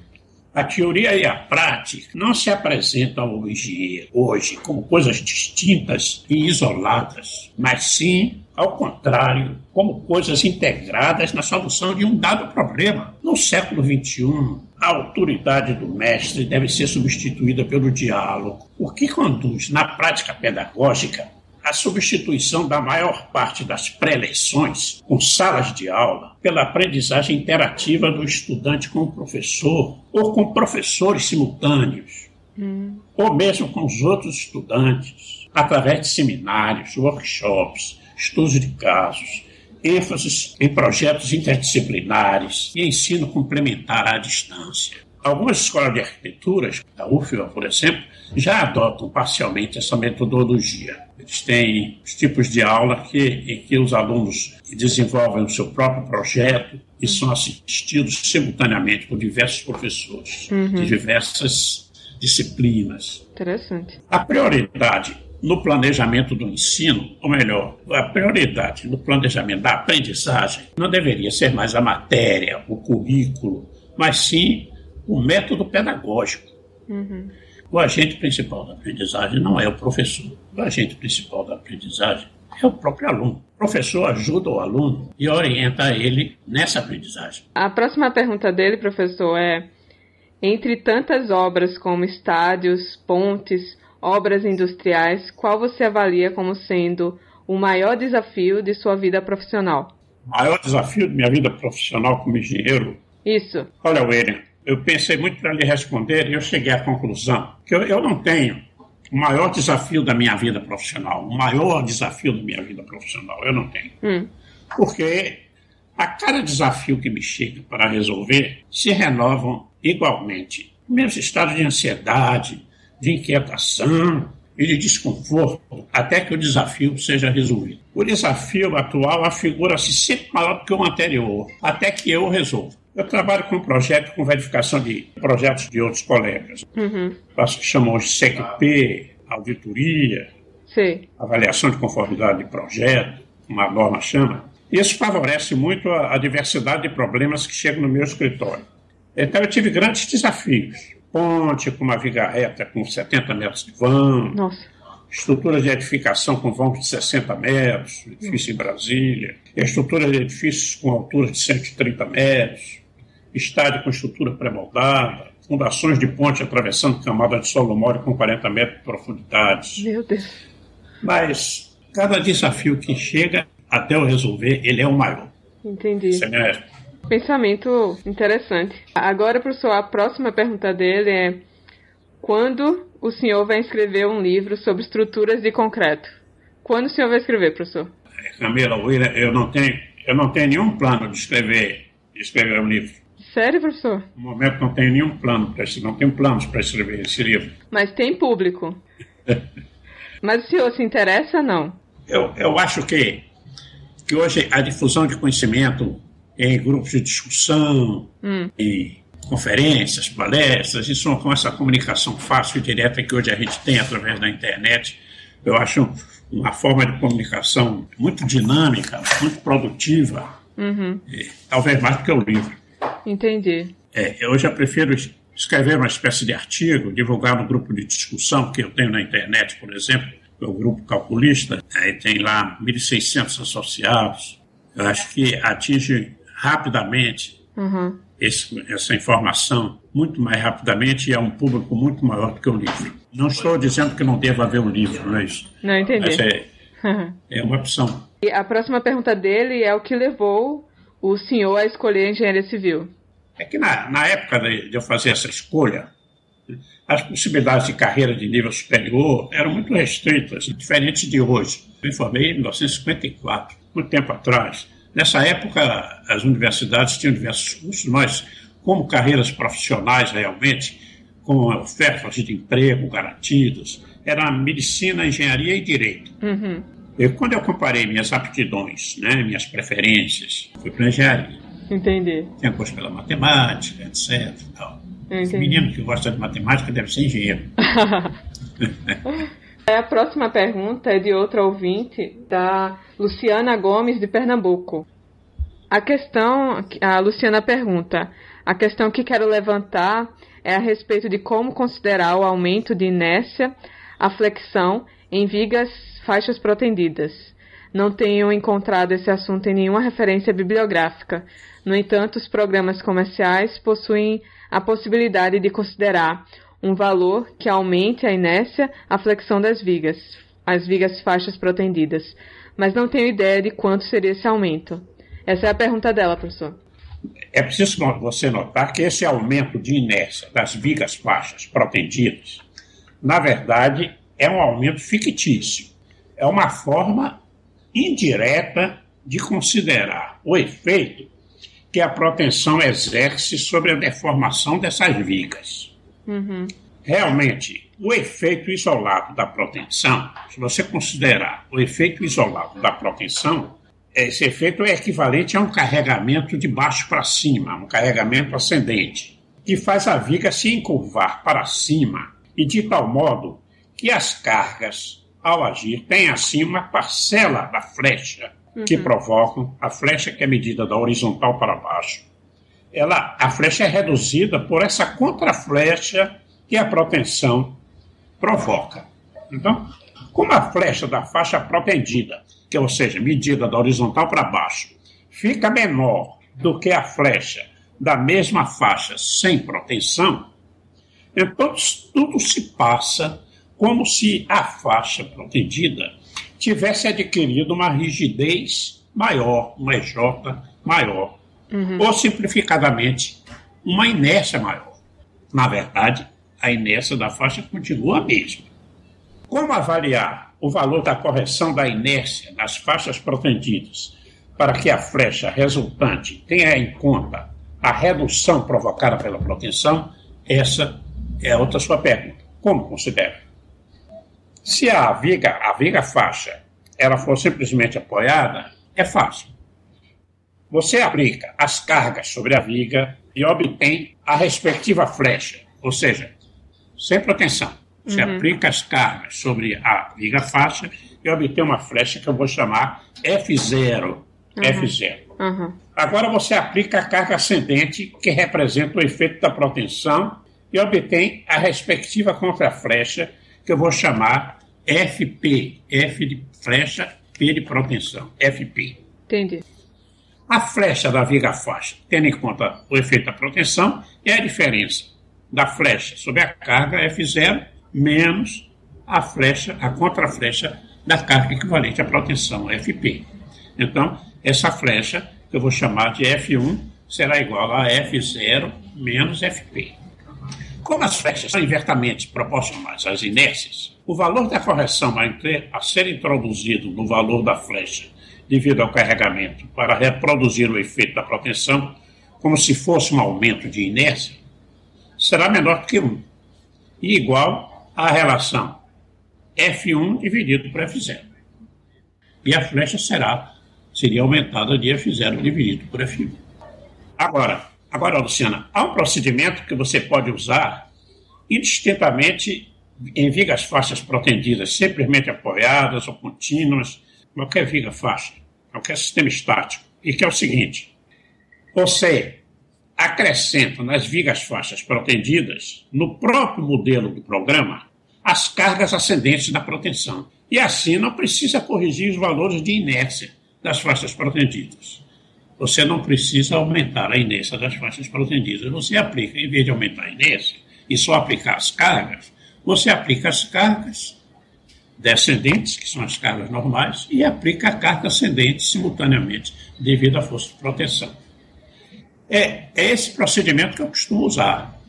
A teoria e a prática não se apresentam engenheiro hoje como coisas distintas e isoladas, mas sim, ao contrário, como coisas integradas na solução de um dado problema. No século XXI, a autoridade do mestre deve ser substituída pelo diálogo, o que conduz, na prática pedagógica, a substituição da maior parte das pré-leições, com salas de aula, pela aprendizagem interativa do estudante com o professor, ou com professores simultâneos, hum. ou mesmo com os outros estudantes, através de seminários, workshops, estudos de casos, ênfases em projetos interdisciplinares e ensino complementar à distância. Algumas escolas de arquiteturas, a UFBA, por exemplo, já adotam parcialmente essa metodologia Eles têm os tipos de aula que, em que os alunos desenvolvem o seu próprio projeto e são assistidos simultaneamente por diversos professores uhum. de diversas disciplinas. Interessante. A prioridade no planejamento do ensino, ou melhor, a prioridade no planejamento da aprendizagem não deveria ser mais a matéria, o currículo, mas sim o método pedagógico. Uhum. O agente principal da aprendizagem não é o professor. O agente principal da aprendizagem é o próprio aluno. O professor ajuda o aluno e orienta ele nessa aprendizagem. A próxima pergunta dele, professor, é: entre tantas obras como estádios, pontes, obras industriais, qual você avalia como sendo o maior desafio de sua vida profissional? O maior desafio de minha vida profissional como engenheiro? Isso. Olha, William, eu pensei muito para lhe responder e eu cheguei à conclusão que eu, eu não tenho o maior desafio da minha vida profissional. O maior desafio da minha vida profissional eu não tenho. Hum. Porque a cada desafio que me chega para resolver se renovam igualmente. Meus estados de ansiedade, de inquietação e de desconforto até que o desafio seja resolvido. O desafio atual afigura-se sempre maior do que o anterior, até que eu o resolva. Eu trabalho com um projeto com verificação de projetos de outros colegas. Uhum. Faço o que chamamos de CQP, auditoria, Sim. avaliação de conformidade de projeto, uma norma chama. Isso favorece muito a, a diversidade de problemas que chegam no meu escritório. Então eu tive grandes desafios ponte com uma viga reta com 70 metros de vão. Nossa. Estrutura de edificação com vão de 60 metros, edifício em Brasília. Estrutura de edifícios com altura de 130 metros. Estádio com estrutura pré-moldada. Fundações de ponte atravessando camada de solo mole com 40 metros de profundidade. Meu Deus. Mas cada desafio que chega até eu resolver, ele é o maior. Entendi. Você me pensamento interessante. Agora, professor, a próxima pergunta dele é: quando o senhor vai escrever um livro sobre estruturas de concreto? Quando o senhor vai escrever, professor? Camila, eu não tenho, eu não tenho nenhum plano de escrever, de escrever um livro. Sério, professor? No momento não tenho nenhum plano para não tenho planos para escrever esse livro. Mas tem público. (laughs) Mas o senhor se interessa não? Eu, eu acho que, que hoje a difusão de conhecimento em grupos de discussão, hum. em conferências, palestras, isso com essa comunicação fácil e direta que hoje a gente tem através da internet, eu acho uma forma de comunicação muito dinâmica, muito produtiva, uhum. e, talvez mais do que o livro. Entendi. É, eu já prefiro escrever uma espécie de artigo, divulgar no grupo de discussão que eu tenho na internet, por exemplo, que é o grupo calculista, aí tem lá 1.600 associados. Eu acho que atinge rapidamente uhum. esse, essa informação, muito mais rapidamente, e é um público muito maior do que o livro. Não estou dizendo que não deva haver um livro, não é isso? Não entendi. Mas é, (laughs) é uma opção. E a próxima pergunta dele é o que levou o senhor a escolher engenharia civil? É que na, na época de, de eu fazer essa escolha, as possibilidades de carreira de nível superior eram muito restritas, diferentes de hoje. Eu me formei em 1954, muito tempo atrás. Nessa época, as universidades tinham diversos cursos, mas como carreiras profissionais realmente, com ofertas de emprego garantidas, era medicina, engenharia e direito. Uhum. E quando eu comparei minhas aptidões, né, minhas preferências, fui para engenharia. Entendi. Tem gosto pela matemática, etc. Tal. Menino que gosta de matemática deve ser engenheiro. (laughs) a próxima pergunta é de outra ouvinte, da Luciana Gomes, de Pernambuco. A questão, a Luciana pergunta, a questão que quero levantar é a respeito de como considerar o aumento de inércia, a flexão em vigas faixas protendidas. Não tenho encontrado esse assunto em nenhuma referência bibliográfica. No entanto, os programas comerciais possuem a possibilidade de considerar um valor que aumente a inércia, a flexão das vigas, as vigas faixas protendidas mas não tenho ideia de quanto seria esse aumento. Essa é a pergunta dela, professor. É preciso você notar que esse aumento de inércia das vigas faixas protendidas, na verdade, é um aumento fictício. É uma forma indireta de considerar o efeito que a proteção exerce sobre a deformação dessas vigas. Uhum. realmente o efeito isolado da proteção, se você considerar o efeito isolado da proteção, esse efeito é equivalente a um carregamento de baixo para cima, um carregamento ascendente, que faz a viga se encurvar para cima e de tal modo que as cargas, ao agir, têm assim uma parcela da flecha uhum. que provocam a flecha que é medida da horizontal para baixo. Ela, a flecha é reduzida por essa contraflecha que a proteção provoca. Então, como a flecha da faixa protendida, que ou seja, medida da horizontal para baixo, fica menor do que a flecha da mesma faixa sem proteção, então tudo se passa como se a faixa protendida tivesse adquirido uma rigidez maior, uma EJ maior, uhum. ou simplificadamente, uma inércia maior. Na verdade, a inércia da faixa continua a mesma. Como avaliar o valor da correção da inércia das faixas protendidas para que a flecha resultante tenha em conta a redução provocada pela proteção? Essa é outra sua pergunta. Como considera? Se a viga, a viga faixa, ela for simplesmente apoiada, é fácil. Você aplica as cargas sobre a viga e obtém a respectiva flecha, ou seja, sem proteção. Você uhum. aplica as cargas sobre a viga faixa e obtém uma flecha que eu vou chamar F0. Uhum. F0. Uhum. Agora você aplica a carga ascendente, que representa o efeito da proteção, e obtém a respectiva contraflecha, que eu vou chamar FP. F de flecha, P de proteção. FP. Entendi. A flecha da viga faixa, tendo em conta o efeito da proteção, é a diferença da flecha sobre a carga F0 menos a flecha, a contraflecha da carga equivalente à proteção FP. Então, essa flecha, que eu vou chamar de F1, será igual a F0 menos FP. Como as flechas são invertamente proporcionais às inércias, o valor da correção a ser introduzido no valor da flecha devido ao carregamento para reproduzir o efeito da proteção, como se fosse um aumento de inércia, será menor que 1 e igual à relação F1 dividido por F0. E a flecha será, seria aumentada de F0 dividido por F1. Agora, agora, Luciana, há um procedimento que você pode usar indistintamente em vigas faixas protendidas, simplesmente apoiadas ou contínuas, qualquer viga faixa, qualquer sistema estático, e que é o seguinte: você acrescenta nas vigas faixas protendidas, no próprio modelo do programa, as cargas ascendentes da proteção. E assim não precisa corrigir os valores de inércia das faixas protendidas. Você não precisa aumentar a inércia das faixas protendidas. Você aplica, em vez de aumentar a inércia e só aplicar as cargas, você aplica as cargas descendentes, que são as cargas normais, e aplica a carga ascendente simultaneamente, devido à força de proteção. É, é esse procedimento que eu costumo usar.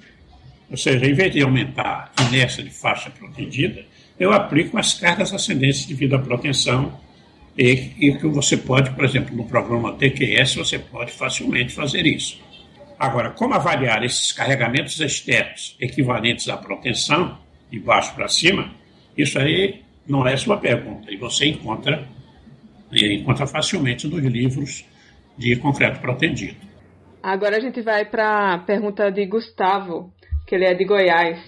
Ou seja, em vez de aumentar a inércia de faixa protegida, eu aplico as cargas ascendentes devido à proteção e, e que você pode, por exemplo, no programa TQS, você pode facilmente fazer isso. Agora, como avaliar esses carregamentos externos equivalentes à proteção, de baixo para cima, isso aí não é sua pergunta, e você encontra, encontra facilmente nos livros de concreto protendido. Agora a gente vai para a pergunta de Gustavo, que ele é de Goiás.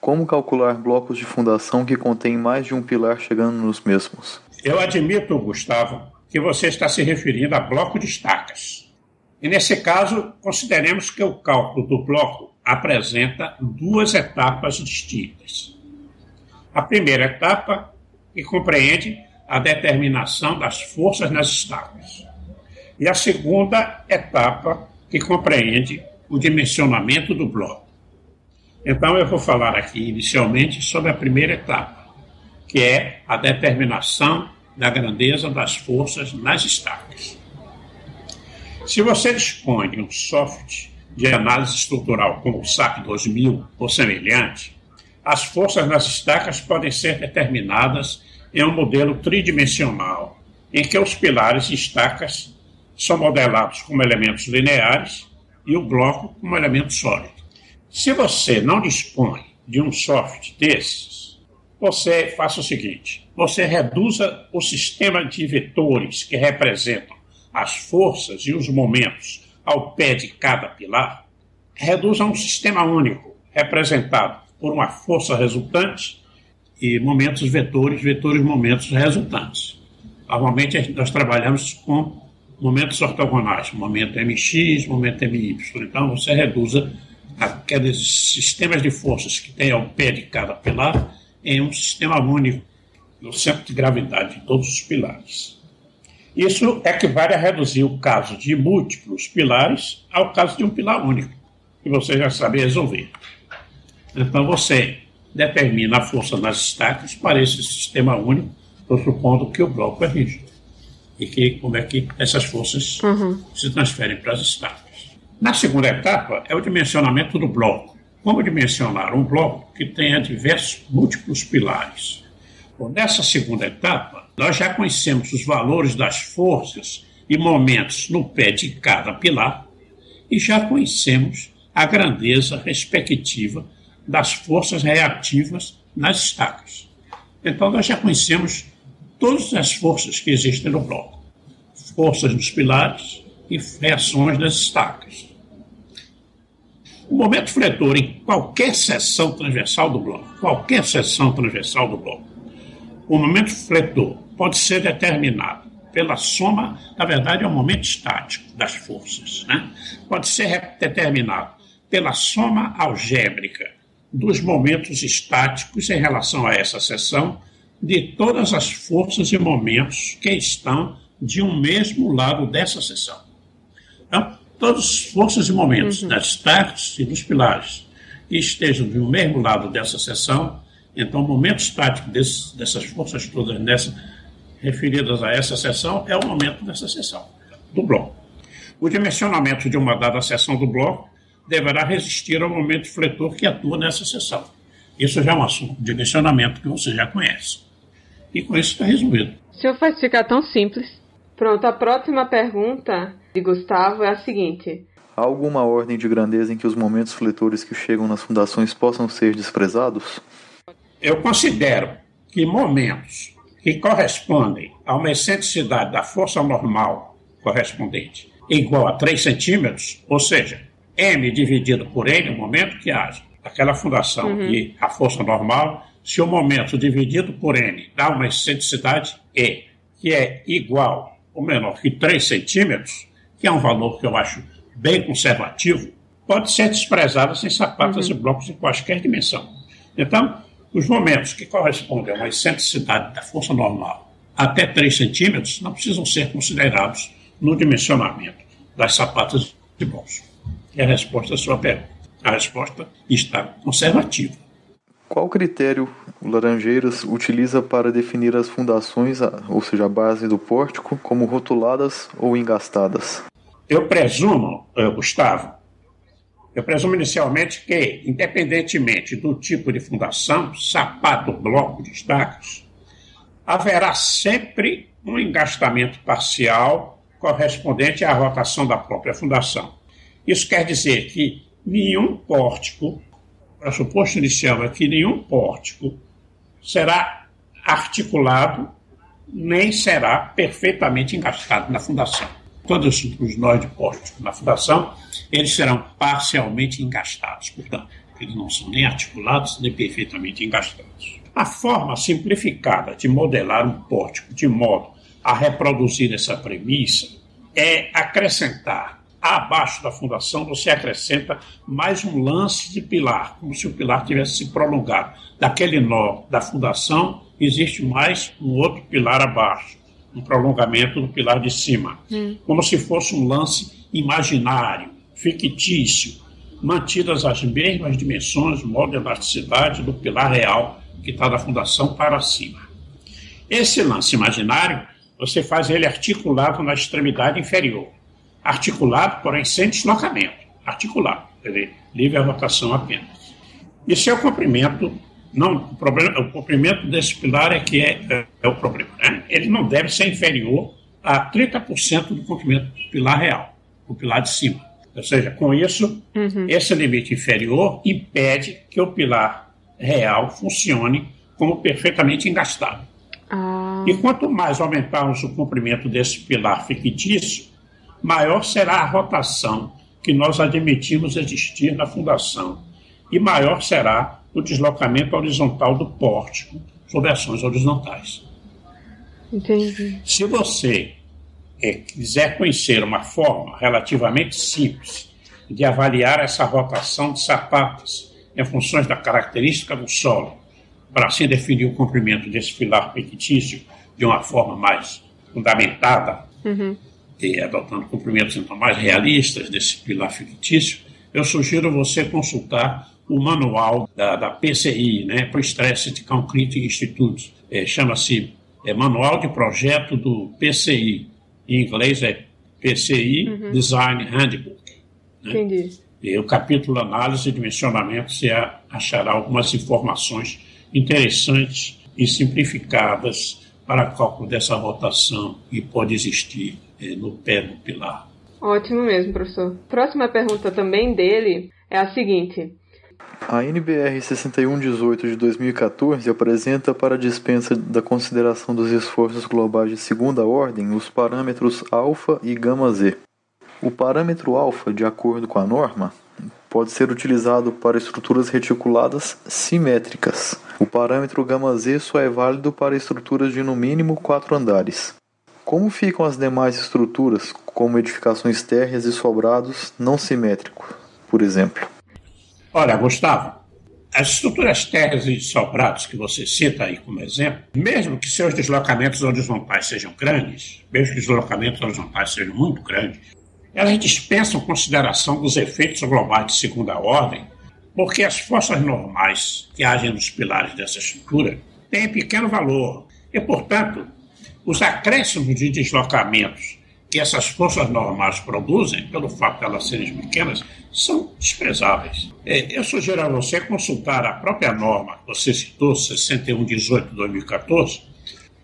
Como calcular blocos de fundação que contêm mais de um pilar chegando nos mesmos? Eu admito, Gustavo, que você está se referindo a bloco de estacas. E nesse caso, consideremos que o cálculo do bloco apresenta duas etapas distintas. A primeira etapa, que compreende a determinação das forças nas estacas. E a segunda etapa, que compreende o dimensionamento do bloco. Então, eu vou falar aqui inicialmente sobre a primeira etapa, que é a determinação da grandeza das forças nas estacas. Se você dispõe de um software de análise estrutural como o SAP 2000 ou semelhante, as forças nas estacas podem ser determinadas em um modelo tridimensional, em que os pilares e estacas são modelados como elementos lineares e o bloco como elemento sólido. Se você não dispõe de um software desses, você faça o seguinte: você reduza o sistema de vetores que representam as forças e os momentos ao pé de cada pilar, reduza a um sistema único, representado por uma força resultante e momentos vetores, vetores momentos resultantes. Normalmente nós trabalhamos com momentos ortogonais, momento MX, momento MY. Então você reduza aqueles sistemas de forças que tem ao pé de cada pilar em um sistema único, no centro de gravidade de todos os pilares. Isso equivale a reduzir o caso de múltiplos pilares ao caso de um pilar único, que você já sabe resolver. Então você determina a força nas estacas para esse sistema único, supondo que o bloco é rígido. E que, como é que essas forças uhum. se transferem para as estacas. Na segunda etapa é o dimensionamento do bloco. Como dimensionar um bloco que tenha diversos múltiplos pilares? Bom, nessa segunda etapa, nós já conhecemos os valores das forças e momentos no pé de cada pilar e já conhecemos a grandeza respectiva das forças reativas nas estacas. Então, nós já conhecemos todas as forças que existem no bloco: forças nos pilares e reações nas estacas. O momento fletor em qualquer seção transversal do bloco, qualquer seção transversal do bloco, o momento fletor pode ser determinado pela soma, na verdade, é um momento estático das forças. Né? Pode ser determinado pela soma algébrica dos momentos estáticos em relação a essa seção de todas as forças e momentos que estão de um mesmo lado dessa seção. Então, todas as forças e momentos uhum. das estáticos e dos pilares que estejam do mesmo lado dessa seção, então o momento estático desse, dessas forças todas nessa, referidas a essa seção é o momento dessa seção, do bloco. O dimensionamento de uma dada seção do bloco deverá resistir ao momento fletor que atua nessa seção. Isso já é um assunto de dimensionamento que você já conhece. E com isso está resumido. O senhor faz ficar tão simples. Pronto, a próxima pergunta de Gustavo é a seguinte: Há alguma ordem de grandeza em que os momentos fletores que chegam nas fundações possam ser desprezados? Eu considero que momentos que correspondem a uma excentricidade da força normal correspondente igual a 3 centímetros, ou seja, m dividido por n, o momento que haja aquela fundação uhum. e a força normal, se o momento dividido por n dá uma excentricidade E, que é igual ou menor que 3 centímetros, que é um valor que eu acho bem conservativo, pode ser desprezada sem sapatas uhum. e blocos em qualquer dimensão. Então, os momentos que correspondem a uma excentricidade da força normal até 3 centímetros não precisam ser considerados no dimensionamento das sapatas de blocos. É a resposta à sua pergunta. A resposta está conservativa. Qual critério o Laranjeiras utiliza para definir as fundações, ou seja, a base do pórtico, como rotuladas ou engastadas? Eu presumo, eh, Gustavo, eu presumo inicialmente que, independentemente do tipo de fundação, sapato, bloco de haverá sempre um engastamento parcial correspondente à rotação da própria fundação. Isso quer dizer que nenhum pórtico, o pressuposto inicial é que nenhum pórtico será articulado nem será perfeitamente engastado na fundação todos os nós de pórtico na fundação, eles serão parcialmente engastados, portanto, eles não são nem articulados nem perfeitamente engastados. A forma simplificada de modelar um pórtico de modo a reproduzir essa premissa é acrescentar abaixo da fundação você acrescenta mais um lance de pilar, como se o pilar tivesse se prolongado. Daquele nó da fundação existe mais um outro pilar abaixo um prolongamento do pilar de cima, hum. como se fosse um lance imaginário, fictício, mantidas as mesmas dimensões, modo de elasticidade do pilar real que está da fundação para cima. Esse lance imaginário, você faz ele articulado na extremidade inferior. Articulado, porém sem deslocamento. Articulado, quer dizer, livre a rotação apenas. E seu comprimento não, o, problema, o comprimento desse pilar é que é, é, é o problema. Né? Ele não deve ser inferior a 30% do comprimento do pilar real, o pilar de cima. Ou seja, com isso, uhum. esse limite inferior impede que o pilar real funcione como perfeitamente engastado. Ah. E quanto mais aumentarmos o comprimento desse pilar fictício, maior será a rotação que nós admitimos existir na fundação e maior será o deslocamento horizontal do pórtico sobre ações horizontais. Entendi. Se você é, quiser conhecer uma forma relativamente simples de avaliar essa rotação de sapatos em funções da característica do solo, para assim definir o comprimento desse pilar fictício de uma forma mais fundamentada, uhum. e adotando comprimentos então mais realistas desse pilar fictício, eu sugiro você consultar o manual da, da PCI, né, Pre-Stressed Concrete Institute. É, Chama-se é, Manual de Projeto do PCI. Em inglês é PCI uhum. Design Handbook. Né? Entendi. E o capítulo Análise e Dimensionamento você achará algumas informações interessantes e simplificadas para cálculo dessa rotação que pode existir é, no pé do pilar. Ótimo mesmo, professor. Próxima pergunta também dele é a seguinte: a NBR 6118 de 2014 apresenta para a dispensa da consideração dos esforços globais de segunda ordem os parâmetros alfa e gama z. O parâmetro alfa, de acordo com a norma, pode ser utilizado para estruturas reticuladas simétricas. O parâmetro gama z só é válido para estruturas de no mínimo quatro andares. Como ficam as demais estruturas, como edificações térreas e sobrados não simétricos, por exemplo? Olha, Gustavo, as estruturas térreas e sobrados que você cita aí como exemplo, mesmo que seus deslocamentos horizontais sejam grandes, mesmo que os deslocamentos horizontais sejam muito grandes, elas dispensam consideração dos efeitos globais de segunda ordem, porque as forças normais que agem nos pilares dessa estrutura têm pequeno valor e, portanto, os acréscimos de deslocamentos que essas forças normais produzem, pelo fato de elas serem pequenas, são desprezáveis. É, eu sugiro a você consultar a própria norma que você citou, 6118-2014,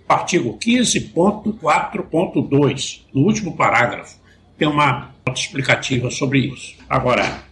artigo 15.4.2, no último parágrafo, tem uma nota explicativa sobre isso. Agora,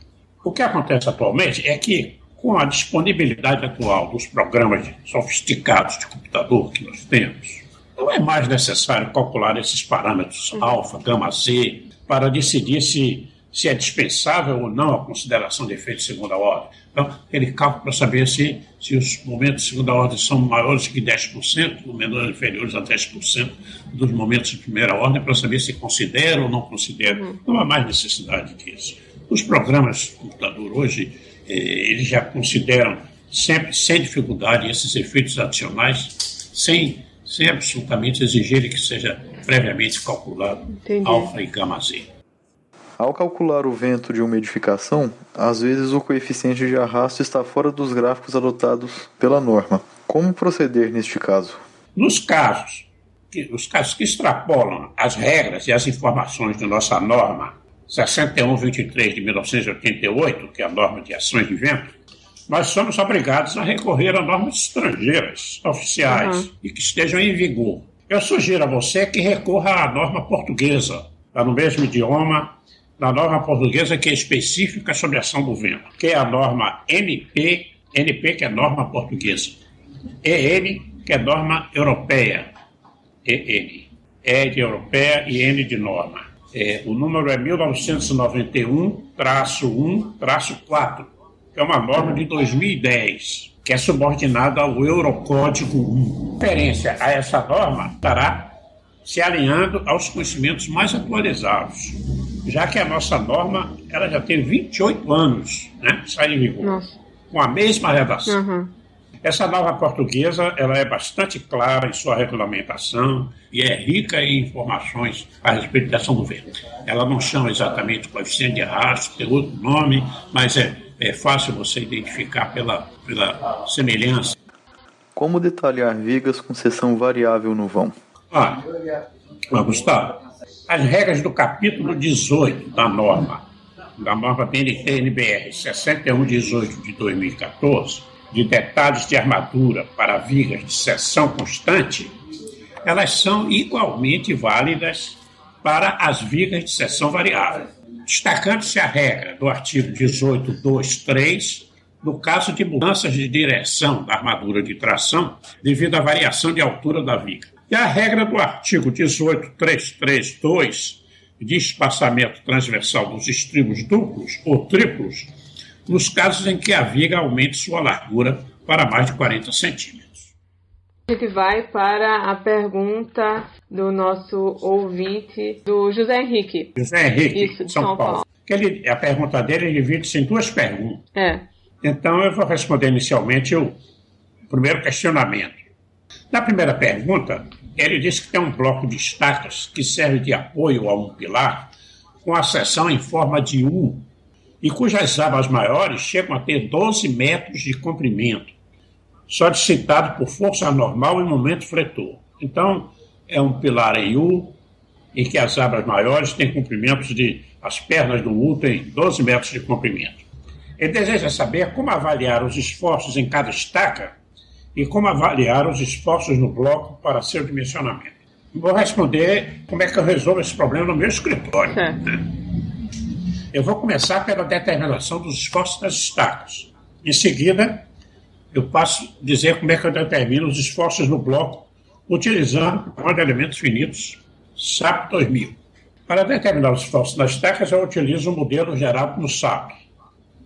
o que acontece atualmente é que, com a disponibilidade atual dos programas sofisticados de computador que nós temos, não é mais necessário calcular esses parâmetros uhum. alfa, gama, z, para decidir se, se é dispensável ou não a consideração de efeito de segunda ordem. Então, aquele cálculo para saber se, se os momentos de segunda ordem são maiores que 10%, ou menores inferiores a 10% dos momentos de primeira ordem, para saber se considera ou não considera. Uhum. Não há mais necessidade disso. Os programas de computador hoje, eh, eles já consideram sempre, sem dificuldade, esses efeitos adicionais, sem sem absolutamente exigir que seja previamente calculado Entendi. alfa e gama z. Ao calcular o vento de uma edificação, às vezes o coeficiente de arrasto está fora dos gráficos adotados pela norma. Como proceder neste caso? Nos casos, que, os casos que extrapolam as regras e as informações de nossa norma 6123 de 1988, que é a norma de ações de vento, nós somos obrigados a recorrer a normas estrangeiras, oficiais, uhum. e que estejam em vigor. Eu sugiro a você que recorra à norma portuguesa, está no mesmo idioma, da norma portuguesa que é específica sobre a ação do vento, que é a norma NP, NP que é norma portuguesa, EN que é norma europeia, EN, E de europeia e N de norma. É, o número é 1991-1-4 é uma norma de 2010, que é subordinada ao Eurocódigo 1. Referência a essa norma estará se alinhando aos conhecimentos mais atualizados, já que a nossa norma ela já tem 28 anos, né? Sai em vigor. Nossa. Com a mesma redação. Uhum. Essa nova portuguesa ela é bastante clara em sua regulamentação e é rica em informações a respeito do vento. Ela não chama exatamente coeficiente de arrasto, tem outro nome, mas é é fácil você identificar pela, pela semelhança. Como detalhar vigas com seção variável no vão? Ah, Gustavo, as regras do capítulo 18 da norma, da norma BNT-NBR 6118 de 2014, de detalhes de armadura para vigas de seção constante, elas são igualmente válidas para as vigas de seção variável destacando-se a regra do artigo 18.2.3 no caso de mudanças de direção da armadura de tração devido à variação de altura da viga. E a regra do artigo 18332 de espaçamento transversal dos estribos duplos ou triplos nos casos em que a viga aumente sua largura para mais de 40 centímetros. A gente vai para a pergunta do nosso ouvinte, do José Henrique. José Henrique, Isso, de São, São Paulo. Paulo. Ele, a pergunta dele divide-se em duas perguntas. É. Então eu vou responder inicialmente o primeiro questionamento. Na primeira pergunta, ele diz que tem um bloco de estacas que serve de apoio a um pilar com a seção em forma de U e cujas abas maiores chegam a ter 12 metros de comprimento, solicitado por força normal e momento fletor. Então, é um pilar em U em que as abas maiores têm comprimentos de. as pernas do U têm 12 metros de comprimento. Ele deseja saber como avaliar os esforços em cada estaca e como avaliar os esforços no bloco para seu dimensionamento. Vou responder como é que eu resolvo esse problema no meu escritório. Né? Eu vou começar pela determinação dos esforços das estacas. Em seguida, eu passo a dizer como é que eu determino os esforços no bloco utilizando o de elementos finitos SAP 2000. Para determinar os esforços das estacas, eu utilizo o modelo gerado no SAP,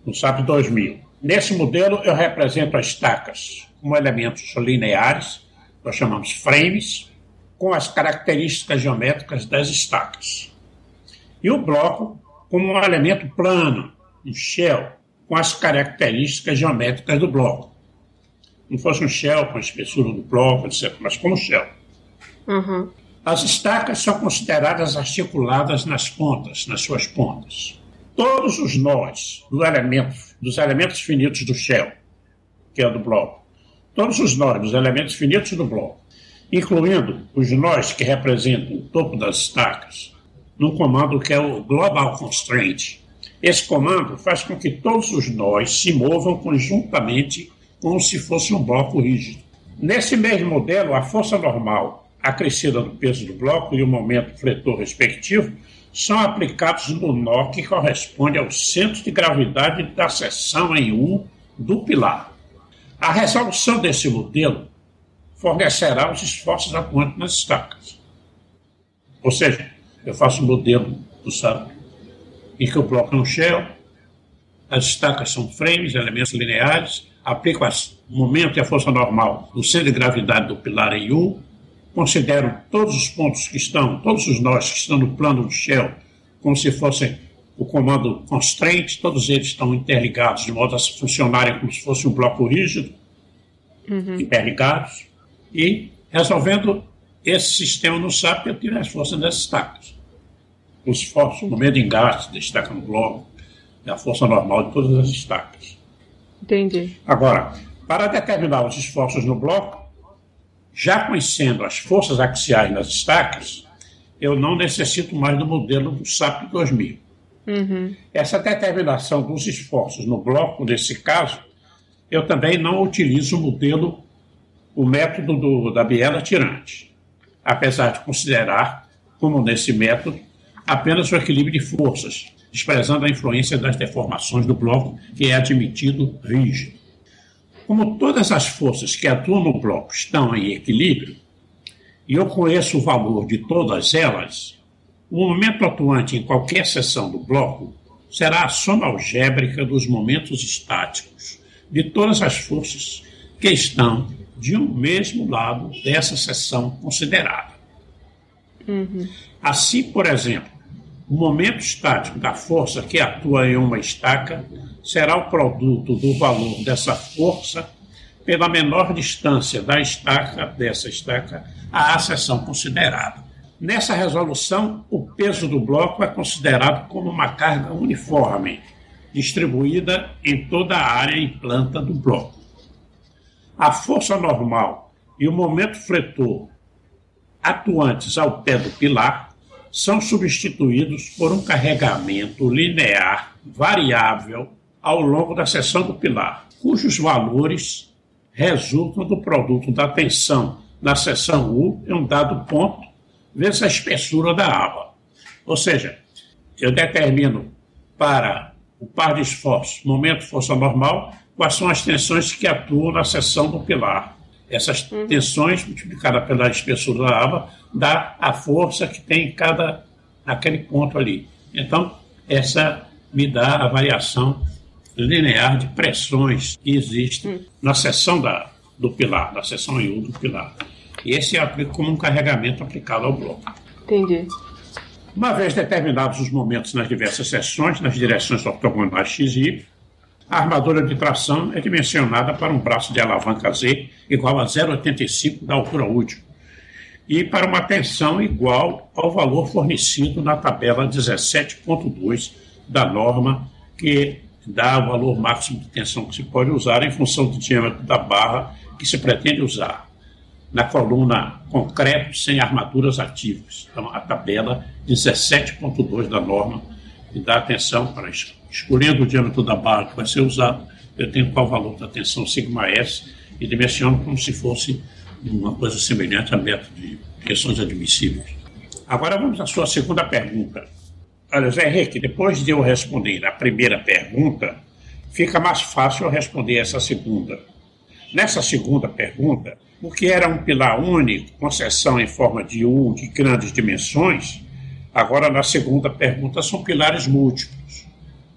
no SAP 2000. Nesse modelo, eu represento as estacas como elementos lineares, nós chamamos frames, com as características geométricas das estacas. E o bloco como um elemento plano, um shell, com as características geométricas do bloco. Não fosse um shell com a espessura do bloco, etc., mas como shell. Uhum. As estacas são consideradas articuladas nas pontas, nas suas pontas. Todos os nós do elemento, dos elementos finitos do shell, que é do bloco, todos os nós dos elementos finitos do bloco, incluindo os nós que representam o topo das estacas, num comando que é o Global Constraint. Esse comando faz com que todos os nós se movam conjuntamente como se fosse um bloco rígido. Nesse mesmo modelo, a força normal acrescida do peso do bloco e o momento fletor respectivo são aplicados no nó que corresponde ao centro de gravidade da seção em U do pilar. A resolução desse modelo fornecerá os esforços atuantes nas estacas. Ou seja, eu faço um modelo do SAP, em que eu bloco um shell, as estacas são frames, elementos lineares, aplico o momento e a força normal do centro de gravidade do pilar em U, considero todos os pontos que estão, todos os nós que estão no plano do shell, como se fossem o comando constraint, todos eles estão interligados de modo a funcionarem como se fosse um bloco rígido, uhum. interligados, e resolvendo esse sistema no SAP eu tiro as forças das estacas. Os esforços no meio de engaste da estaca no bloco, é a força normal de todas as estacas. Entendi. Agora, para determinar os esforços no bloco, já conhecendo as forças axiais nas estacas, eu não necessito mais do modelo do SAP 2000. Uhum. Essa determinação dos esforços no bloco, nesse caso, eu também não utilizo o modelo, o método do, da biela tirante apesar de considerar, como nesse método, apenas o equilíbrio de forças, desprezando a influência das deformações do bloco, que é admitido rígido. Como todas as forças que atuam no bloco estão em equilíbrio, e eu conheço o valor de todas elas, o momento atuante em qualquer seção do bloco será a soma algébrica dos momentos estáticos de todas as forças que estão de um mesmo lado dessa seção considerada. Uhum. Assim, por exemplo, o momento estático da força que atua em uma estaca será o produto do valor dessa força pela menor distância da estaca, dessa estaca, à seção considerada. Nessa resolução, o peso do bloco é considerado como uma carga uniforme, distribuída em toda a área em planta do bloco a força normal e o momento fletor atuantes ao pé do pilar são substituídos por um carregamento linear variável ao longo da seção do pilar, cujos valores resultam do produto da tensão na seção U em um dado ponto vezes a espessura da aba. Ou seja, eu determino para o par de esforços momento força normal quais são as tensões que atuam na seção do pilar. Essas tensões multiplicadas pela espessura da aba dá a força que tem em cada aquele ponto ali. Então, essa me dá a variação linear de pressões que existe uhum. na seção da, do pilar, da seção U do pilar. E esse eu aplico como um carregamento aplicado ao bloco. Entendi. Uma vez determinados os momentos nas diversas seções, nas direções ortogonais x e y, a armadura de tração é dimensionada para um braço de alavanca Z igual a 0,85 da altura útil e para uma tensão igual ao valor fornecido na tabela 17.2 da norma, que dá o valor máximo de tensão que se pode usar em função do diâmetro da barra que se pretende usar na coluna concreto sem armaduras ativas. Então, a tabela 17.2 da norma e dá atenção para isso. Escolhendo o diâmetro da barra que vai ser usado, eu tenho qual valor da tensão sigma S e dimensiono como se fosse uma coisa semelhante a método de questões admissíveis. Agora vamos à sua segunda pergunta. Olha, Zé Henrique, depois de eu responder a primeira pergunta, fica mais fácil eu responder essa segunda. Nessa segunda pergunta, porque era um pilar único, com seção em forma de U de grandes dimensões, agora na segunda pergunta são pilares múltiplos,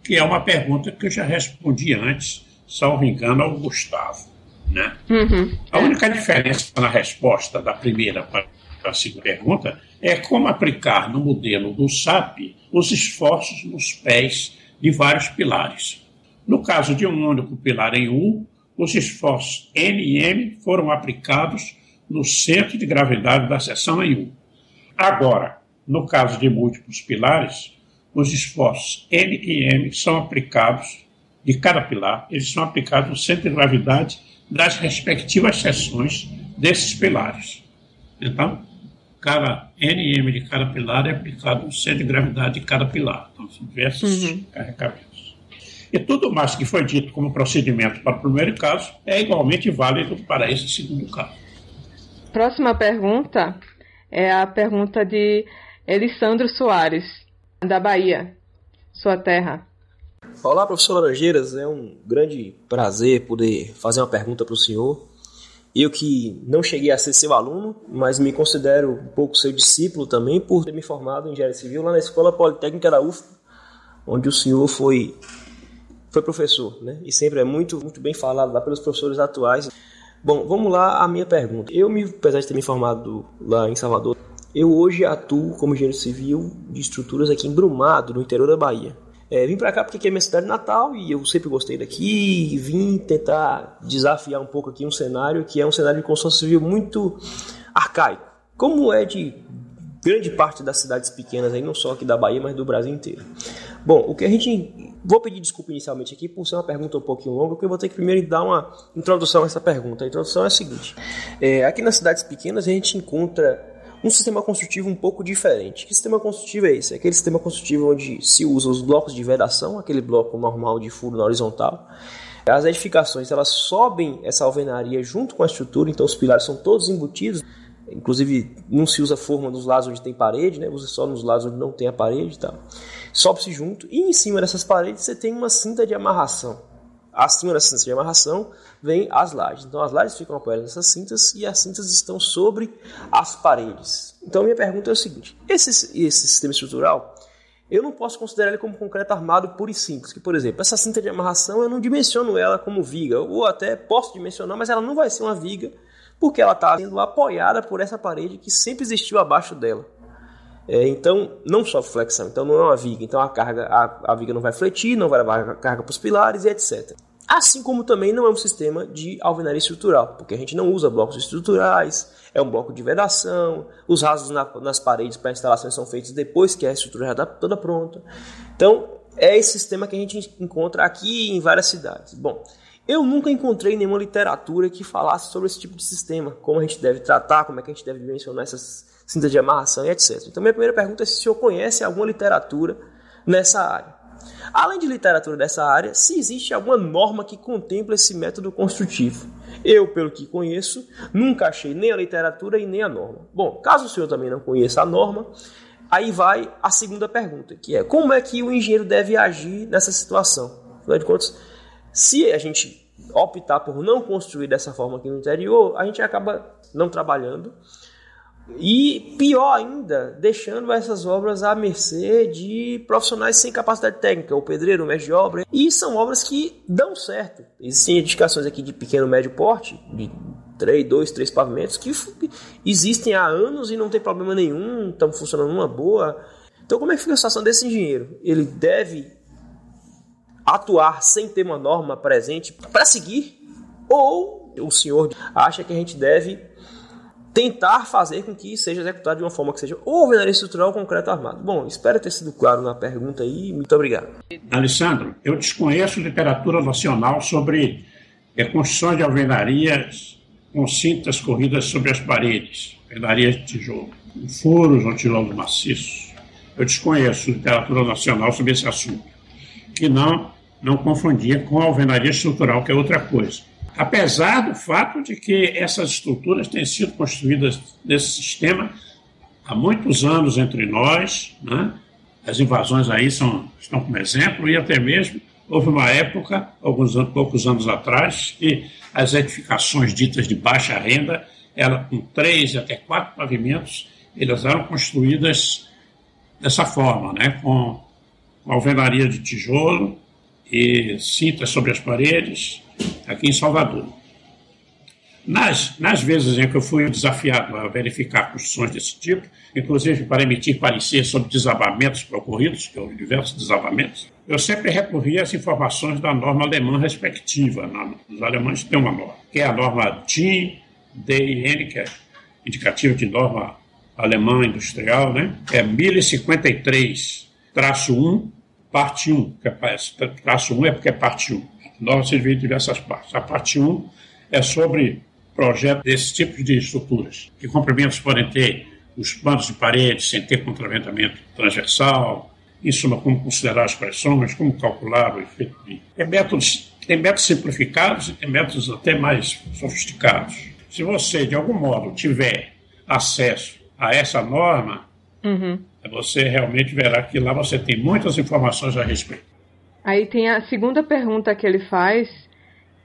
que é uma pergunta que eu já respondi antes, salvo engano, ao Gustavo. Né? Uhum. A única diferença na resposta da primeira para a segunda pergunta é como aplicar no modelo do SAP os esforços nos pés de vários pilares. No caso de um único pilar em U, os esforços N e M foram aplicados no centro de gravidade da seção em U. Agora, no caso de múltiplos pilares, os esforços N e M são aplicados de cada pilar, eles são aplicados no centro de gravidade das respectivas seções desses pilares. Então, cada N e M de cada pilar é aplicado no centro de gravidade de cada pilar. Então, são diversos uhum. carregamentos. E tudo mais que foi dito como procedimento para o primeiro caso é igualmente válido para esse segundo caso. Próxima pergunta é a pergunta de Elisandro Soares, da Bahia, sua terra. Olá, professor Laranjeiras, é um grande prazer poder fazer uma pergunta para o senhor. Eu que não cheguei a ser seu aluno, mas me considero um pouco seu discípulo também por ter me formado em engenharia civil lá na Escola Politécnica da UFPA, onde o senhor foi foi professor, né? E sempre é muito, muito bem falado lá pelos professores atuais. Bom, vamos lá a minha pergunta. Eu, me, apesar de ter me formado lá em Salvador, eu hoje atuo como engenheiro civil de estruturas aqui em Brumado, no interior da Bahia. É, vim para cá porque aqui é minha cidade natal e eu sempre gostei daqui vim tentar desafiar um pouco aqui um cenário que é um cenário de construção civil muito arcaico. Como é de grande parte das cidades pequenas aí, não só aqui da Bahia, mas do Brasil inteiro. Bom, o que a gente Vou pedir desculpa inicialmente aqui por ser uma pergunta um pouquinho longa, porque eu vou ter que primeiro dar uma introdução a essa pergunta. A introdução é a seguinte: é, aqui nas cidades pequenas a gente encontra um sistema construtivo um pouco diferente. Que sistema construtivo é esse? É aquele sistema construtivo onde se usa os blocos de vedação, aquele bloco normal de furo na horizontal. As edificações elas sobem essa alvenaria junto com a estrutura, então os pilares são todos embutidos. Inclusive, não se usa forma nos lados onde tem parede, né? usa só nos lados onde não tem a parede tal sobe-se junto e em cima dessas paredes você tem uma cinta de amarração. Acima dessa cinta de amarração vem as lajes. Então as lajes ficam apoiadas nessas cintas e as cintas estão sobre as paredes. Então minha pergunta é o seguinte: esse, esse sistema estrutural eu não posso considerar ele como concreto armado puro e simples. Que, por exemplo, essa cinta de amarração eu não dimensiono ela como viga, ou até posso dimensionar, mas ela não vai ser uma viga porque ela está sendo apoiada por essa parede que sempre existiu abaixo dela. É, então, não sofre flexão, então não é uma viga. Então a carga, a, a viga não vai fletir, não vai levar carga para os pilares e etc. Assim como também não é um sistema de alvenaria estrutural, porque a gente não usa blocos estruturais, é um bloco de vedação, os rasos na, nas paredes para instalações são feitos depois que a estrutura já está toda pronta. Então, é esse sistema que a gente encontra aqui em várias cidades. Bom, eu nunca encontrei nenhuma literatura que falasse sobre esse tipo de sistema, como a gente deve tratar, como é que a gente deve mencionar essas cinta de amarração e etc. Então, minha primeira pergunta é se o senhor conhece alguma literatura nessa área. Além de literatura dessa área, se existe alguma norma que contempla esse método construtivo. Eu, pelo que conheço, nunca achei nem a literatura e nem a norma. Bom, caso o senhor também não conheça a norma, aí vai a segunda pergunta, que é como é que o engenheiro deve agir nessa situação? Afinal de contas, se a gente optar por não construir dessa forma aqui no interior, a gente acaba não trabalhando e pior ainda, deixando essas obras à mercê de profissionais sem capacidade técnica, o pedreiro, o mestre de obra. E são obras que dão certo. Existem edificações aqui de pequeno médio porte, de três, dois, três pavimentos, que existem há anos e não tem problema nenhum, estão funcionando numa boa. Então, como é que fica a situação desse engenheiro? Ele deve atuar sem ter uma norma presente para seguir? Ou o senhor acha que a gente deve tentar fazer com que seja executado de uma forma que seja ou alvenaria estrutural ou concreto armado. Bom, espero ter sido claro na pergunta aí. Muito obrigado. Alessandro, eu desconheço literatura nacional sobre construções de alvenarias com cintas corridas sobre as paredes, alvenarias de tijolo, furos ou tijolo maciço. Eu desconheço literatura nacional sobre esse assunto, que não, não confundia com a alvenaria estrutural, que é outra coisa apesar do fato de que essas estruturas têm sido construídas nesse sistema há muitos anos entre nós, né? as invasões aí são, estão como exemplo, e até mesmo houve uma época, alguns poucos anos atrás, que as edificações ditas de baixa renda, ela, com três até quatro pavimentos, elas eram construídas dessa forma, né? com, com alvenaria de tijolo e cintas sobre as paredes, aqui em Salvador. Nas, nas vezes em que eu fui desafiado a verificar construções desse tipo, inclusive para emitir parecer sobre desabamentos ocorridos, que houve diversos desabamentos, eu sempre recorri às informações da norma alemã respectiva. Os alemães têm uma norma, que é a norma TIN DIN, que é indicativa de norma alemã industrial, né? é 1053-1, parte 1, que é, traço 1 é porque é parte 1 norma se divide em diversas partes. A parte 1 é sobre projeto desse tipo de estruturas. Que comprimentos podem ter os panos de parede sem ter contraventamento transversal, em suma, como considerar as pressões, como calcular o efeito de... Tem métodos, tem métodos simplificados e tem métodos até mais sofisticados. Se você, de algum modo, tiver acesso a essa norma, uhum. Você realmente verá que lá você tem muitas informações a respeito. Aí tem a segunda pergunta que ele faz,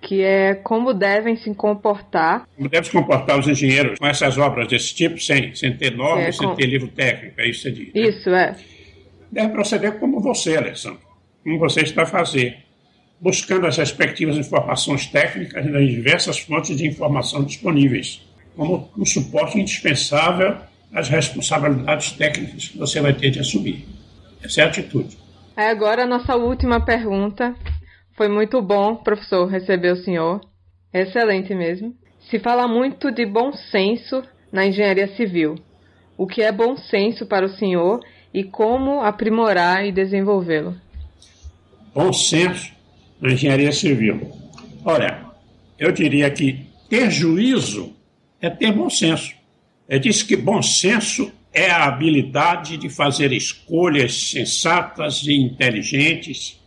que é como devem se comportar. Como devem se comportar os engenheiros com essas obras desse tipo, sem, sem ter normas, é, sem ter livro técnico, é isso que você diz. Né? Isso, é. Deve proceder como você, Alessandro, como você está a fazer, buscando as respectivas informações técnicas nas diversas fontes de informação disponíveis, como um suporte indispensável às responsabilidades técnicas que você vai ter de assumir. Essa é a atitude. Aí agora a nossa última pergunta. Foi muito bom, professor, receber o senhor. Excelente mesmo. Se fala muito de bom senso na engenharia civil. O que é bom senso para o senhor e como aprimorar e desenvolvê-lo? Bom senso na engenharia civil. Olha, eu diria que ter juízo é ter bom senso. É diz que bom senso é a habilidade de fazer escolhas sensatas e inteligentes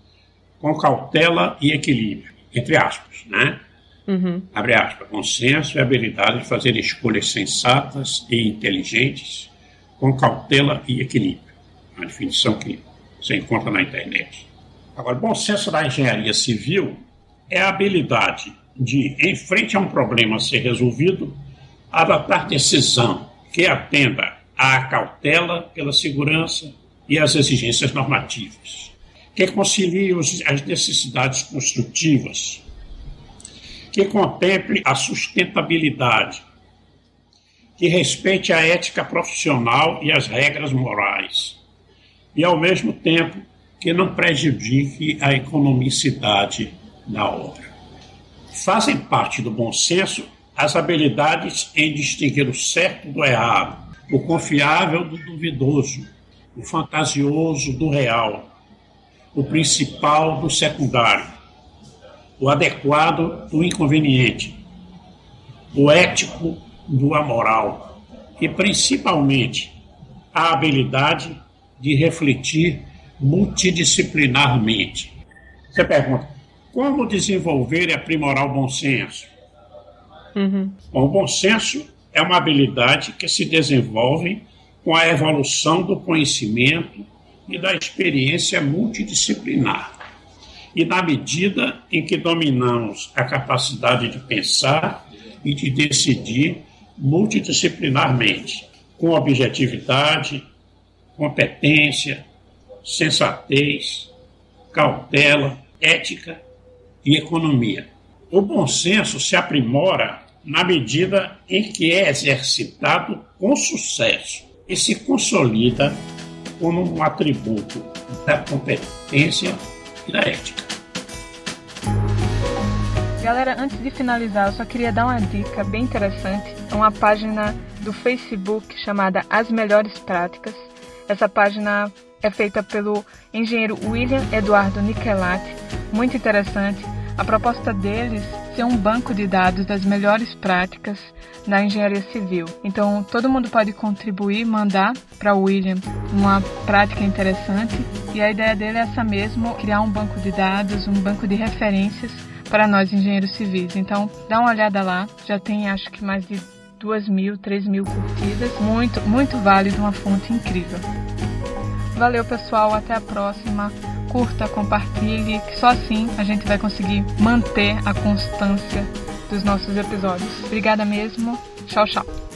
com cautela e equilíbrio, entre aspas, né? Uhum. Abre aspas, consenso é a habilidade de fazer escolhas sensatas e inteligentes com cautela e equilíbrio. Uma definição que você encontra na internet. Agora, bom senso da engenharia civil é a habilidade de, em frente a um problema a ser resolvido, adotar decisão que atenda à cautela pela segurança e às exigências normativas, que concilie as necessidades construtivas, que contemple a sustentabilidade, que respeite a ética profissional e as regras morais, e, ao mesmo tempo, que não prejudique a economicidade da obra. Fazem parte do bom senso as habilidades em distinguir o certo do errado, o confiável do duvidoso, o fantasioso do real, o principal do secundário, o adequado do inconveniente, o ético do amoral e, principalmente, a habilidade de refletir multidisciplinarmente. Você pergunta, como desenvolver e aprimorar o bom senso? Uhum. Bom, o bom senso é uma habilidade que se desenvolve com a evolução do conhecimento e da experiência multidisciplinar. e na medida em que dominamos a capacidade de pensar e de decidir multidisciplinarmente, com objetividade, competência, sensatez, cautela, ética e economia. O bom senso se aprimora na medida em que é exercitado com sucesso e se consolida como um atributo da competência e da ética. Galera, antes de finalizar, eu só queria dar uma dica bem interessante. É uma página do Facebook chamada As Melhores Práticas. Essa página é feita pelo engenheiro William Eduardo Nichelati, muito interessante. A proposta deles ser um banco de dados das melhores práticas na engenharia civil. Então, todo mundo pode contribuir, mandar para o William uma prática interessante. E a ideia dele é essa mesmo, criar um banco de dados, um banco de referências para nós engenheiros civis. Então, dá uma olhada lá. Já tem, acho que mais de duas mil, três mil curtidas. Muito, muito válido, uma fonte incrível. Valeu, pessoal. Até a próxima curta, compartilhe, que só assim a gente vai conseguir manter a constância dos nossos episódios. Obrigada mesmo. Tchau, tchau.